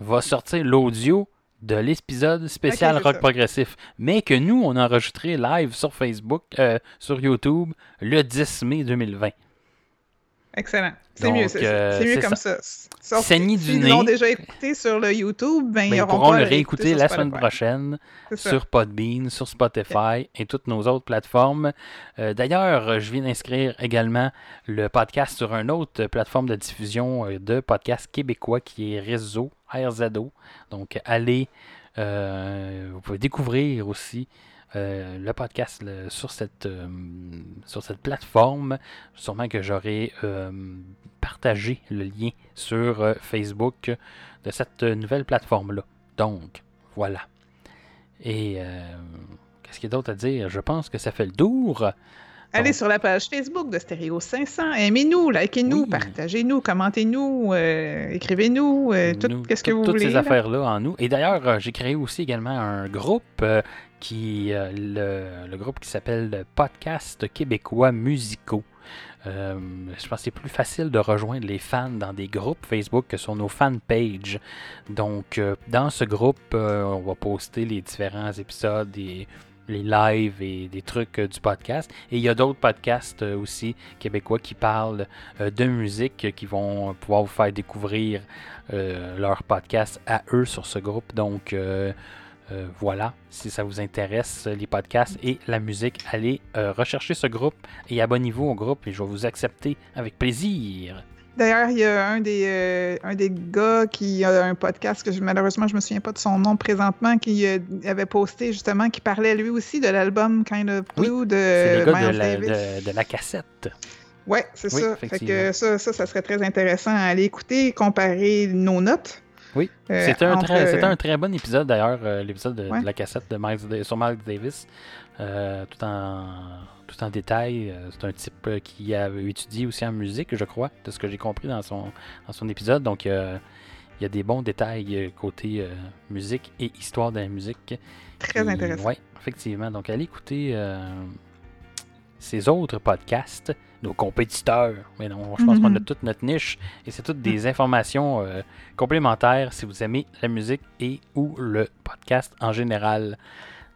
[SPEAKER 1] va sortir l'audio de l'épisode spécial
[SPEAKER 2] Ok, c'est
[SPEAKER 1] rock
[SPEAKER 2] ça.
[SPEAKER 1] progressif, mais que nous, on a enregistré live sur Facebook, euh, sur YouTube, le 10 mai 2020.
[SPEAKER 2] Excellent. C'est mieux, c'est
[SPEAKER 1] euh,
[SPEAKER 2] mieux comme ça. Sauf
[SPEAKER 1] Saigner du nez.
[SPEAKER 2] l'ont déjà écouté sur le YouTube, ben,
[SPEAKER 1] Ben,
[SPEAKER 2] ils
[SPEAKER 1] ils pourront le réécouter la semaine prochaine
[SPEAKER 2] ça.
[SPEAKER 1] sur Podbean, sur Spotify et toutes nos autres plateformes. Euh, D'ailleurs, je viens d'inscrire également le podcast sur une autre plateforme de diffusion euh, de podcasts québécois qui est Réseau, RZO. Donc, allez, euh, vous pouvez découvrir aussi euh, le podcast le- sur, cette, euh, sur cette plateforme. Sûrement que j'aurai euh, partagé le lien sur Facebook de cette nouvelle plateforme-là. Donc, voilà. Et qu'est-ce qu'il y a d'autre à dire? Je pense que ça fait le tour.
[SPEAKER 2] Allez
[SPEAKER 1] Donc-
[SPEAKER 2] sur la page Facebook de Stéréo 500. Aimez-nous, likez-nous,
[SPEAKER 1] Oui.
[SPEAKER 2] partagez-nous, commentez-nous, euh, écrivez-nous, euh, tout
[SPEAKER 1] Nous-
[SPEAKER 2] qu'est-ce que
[SPEAKER 1] tout-
[SPEAKER 2] vous
[SPEAKER 1] toutes
[SPEAKER 2] voulez.
[SPEAKER 1] ces
[SPEAKER 2] là.
[SPEAKER 1] affaires-là en nous. Et d'ailleurs, j'ai créé aussi également un groupe euh, qui euh, le, le groupe qui s'appelle Podcast québécois musicaux. Euh, je pense que c'est plus facile de rejoindre les fans dans des groupes Facebook que sur nos fan pages. Donc, euh, dans ce groupe, on va poster les différents épisodes et les lives et des trucs du podcast. Et il y a d'autres podcasts aussi québécois qui parlent de musique, qui vont pouvoir vous faire découvrir leur podcast à eux sur ce groupe. Donc euh, voilà, si ça vous intéresse, euh, les podcasts et la musique, allez euh, rechercher ce groupe et abonnez-vous au groupe et je vais vous accepter avec plaisir.
[SPEAKER 2] D'ailleurs, il y a un des, euh, un des gars qui a un podcast que je- malheureusement je me souviens pas de son nom présentement, qui euh, avait posté justement, qui parlait lui aussi de l'album Kind of Blue de
[SPEAKER 1] gars de
[SPEAKER 2] Miles
[SPEAKER 1] la,
[SPEAKER 2] Davis.
[SPEAKER 1] de- de la cassette.
[SPEAKER 2] Ouais, c'est
[SPEAKER 1] Oui,
[SPEAKER 2] ça. Fait
[SPEAKER 1] effectivement.
[SPEAKER 2] que ça, ça, ça serait très intéressant à aller écouter, comparer nos notes.
[SPEAKER 1] Oui,
[SPEAKER 2] Euh,
[SPEAKER 1] C'était un,
[SPEAKER 2] entre-
[SPEAKER 1] très- c'était un très bon épisode d'ailleurs, euh, l'épisode de, la cassette de Miles sur Miles Davis, euh, tout, en, tout en détail. Euh, C'est un type euh, qui a étudié aussi en musique, je crois, de ce que j'ai compris dans son, dans son épisode. Donc euh, il y a des bons détails euh, côté euh, musique et histoire de la musique.
[SPEAKER 2] Très intéressant.
[SPEAKER 1] Oui, effectivement. Donc allez écouter euh, ces autres podcasts, nos compétiteurs. Mais non, je pense qu'on a
[SPEAKER 2] Mhm.
[SPEAKER 1] toute notre niche et c'est toutes des informations euh, complémentaires si vous aimez la musique et ou le podcast en général.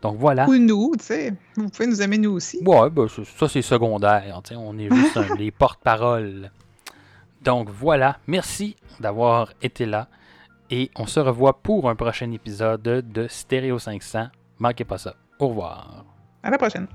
[SPEAKER 1] Donc voilà.
[SPEAKER 2] Ou nous, tu sais. Vous pouvez nous aimer nous aussi.
[SPEAKER 1] Ouais, ben, ça, c'est secondaire. On est juste un- les porte-paroles. Donc voilà. Merci d'avoir été là. Et on se revoit pour un prochain épisode de Stéréo 500. Manquez pas ça. Au revoir.
[SPEAKER 2] À la prochaine.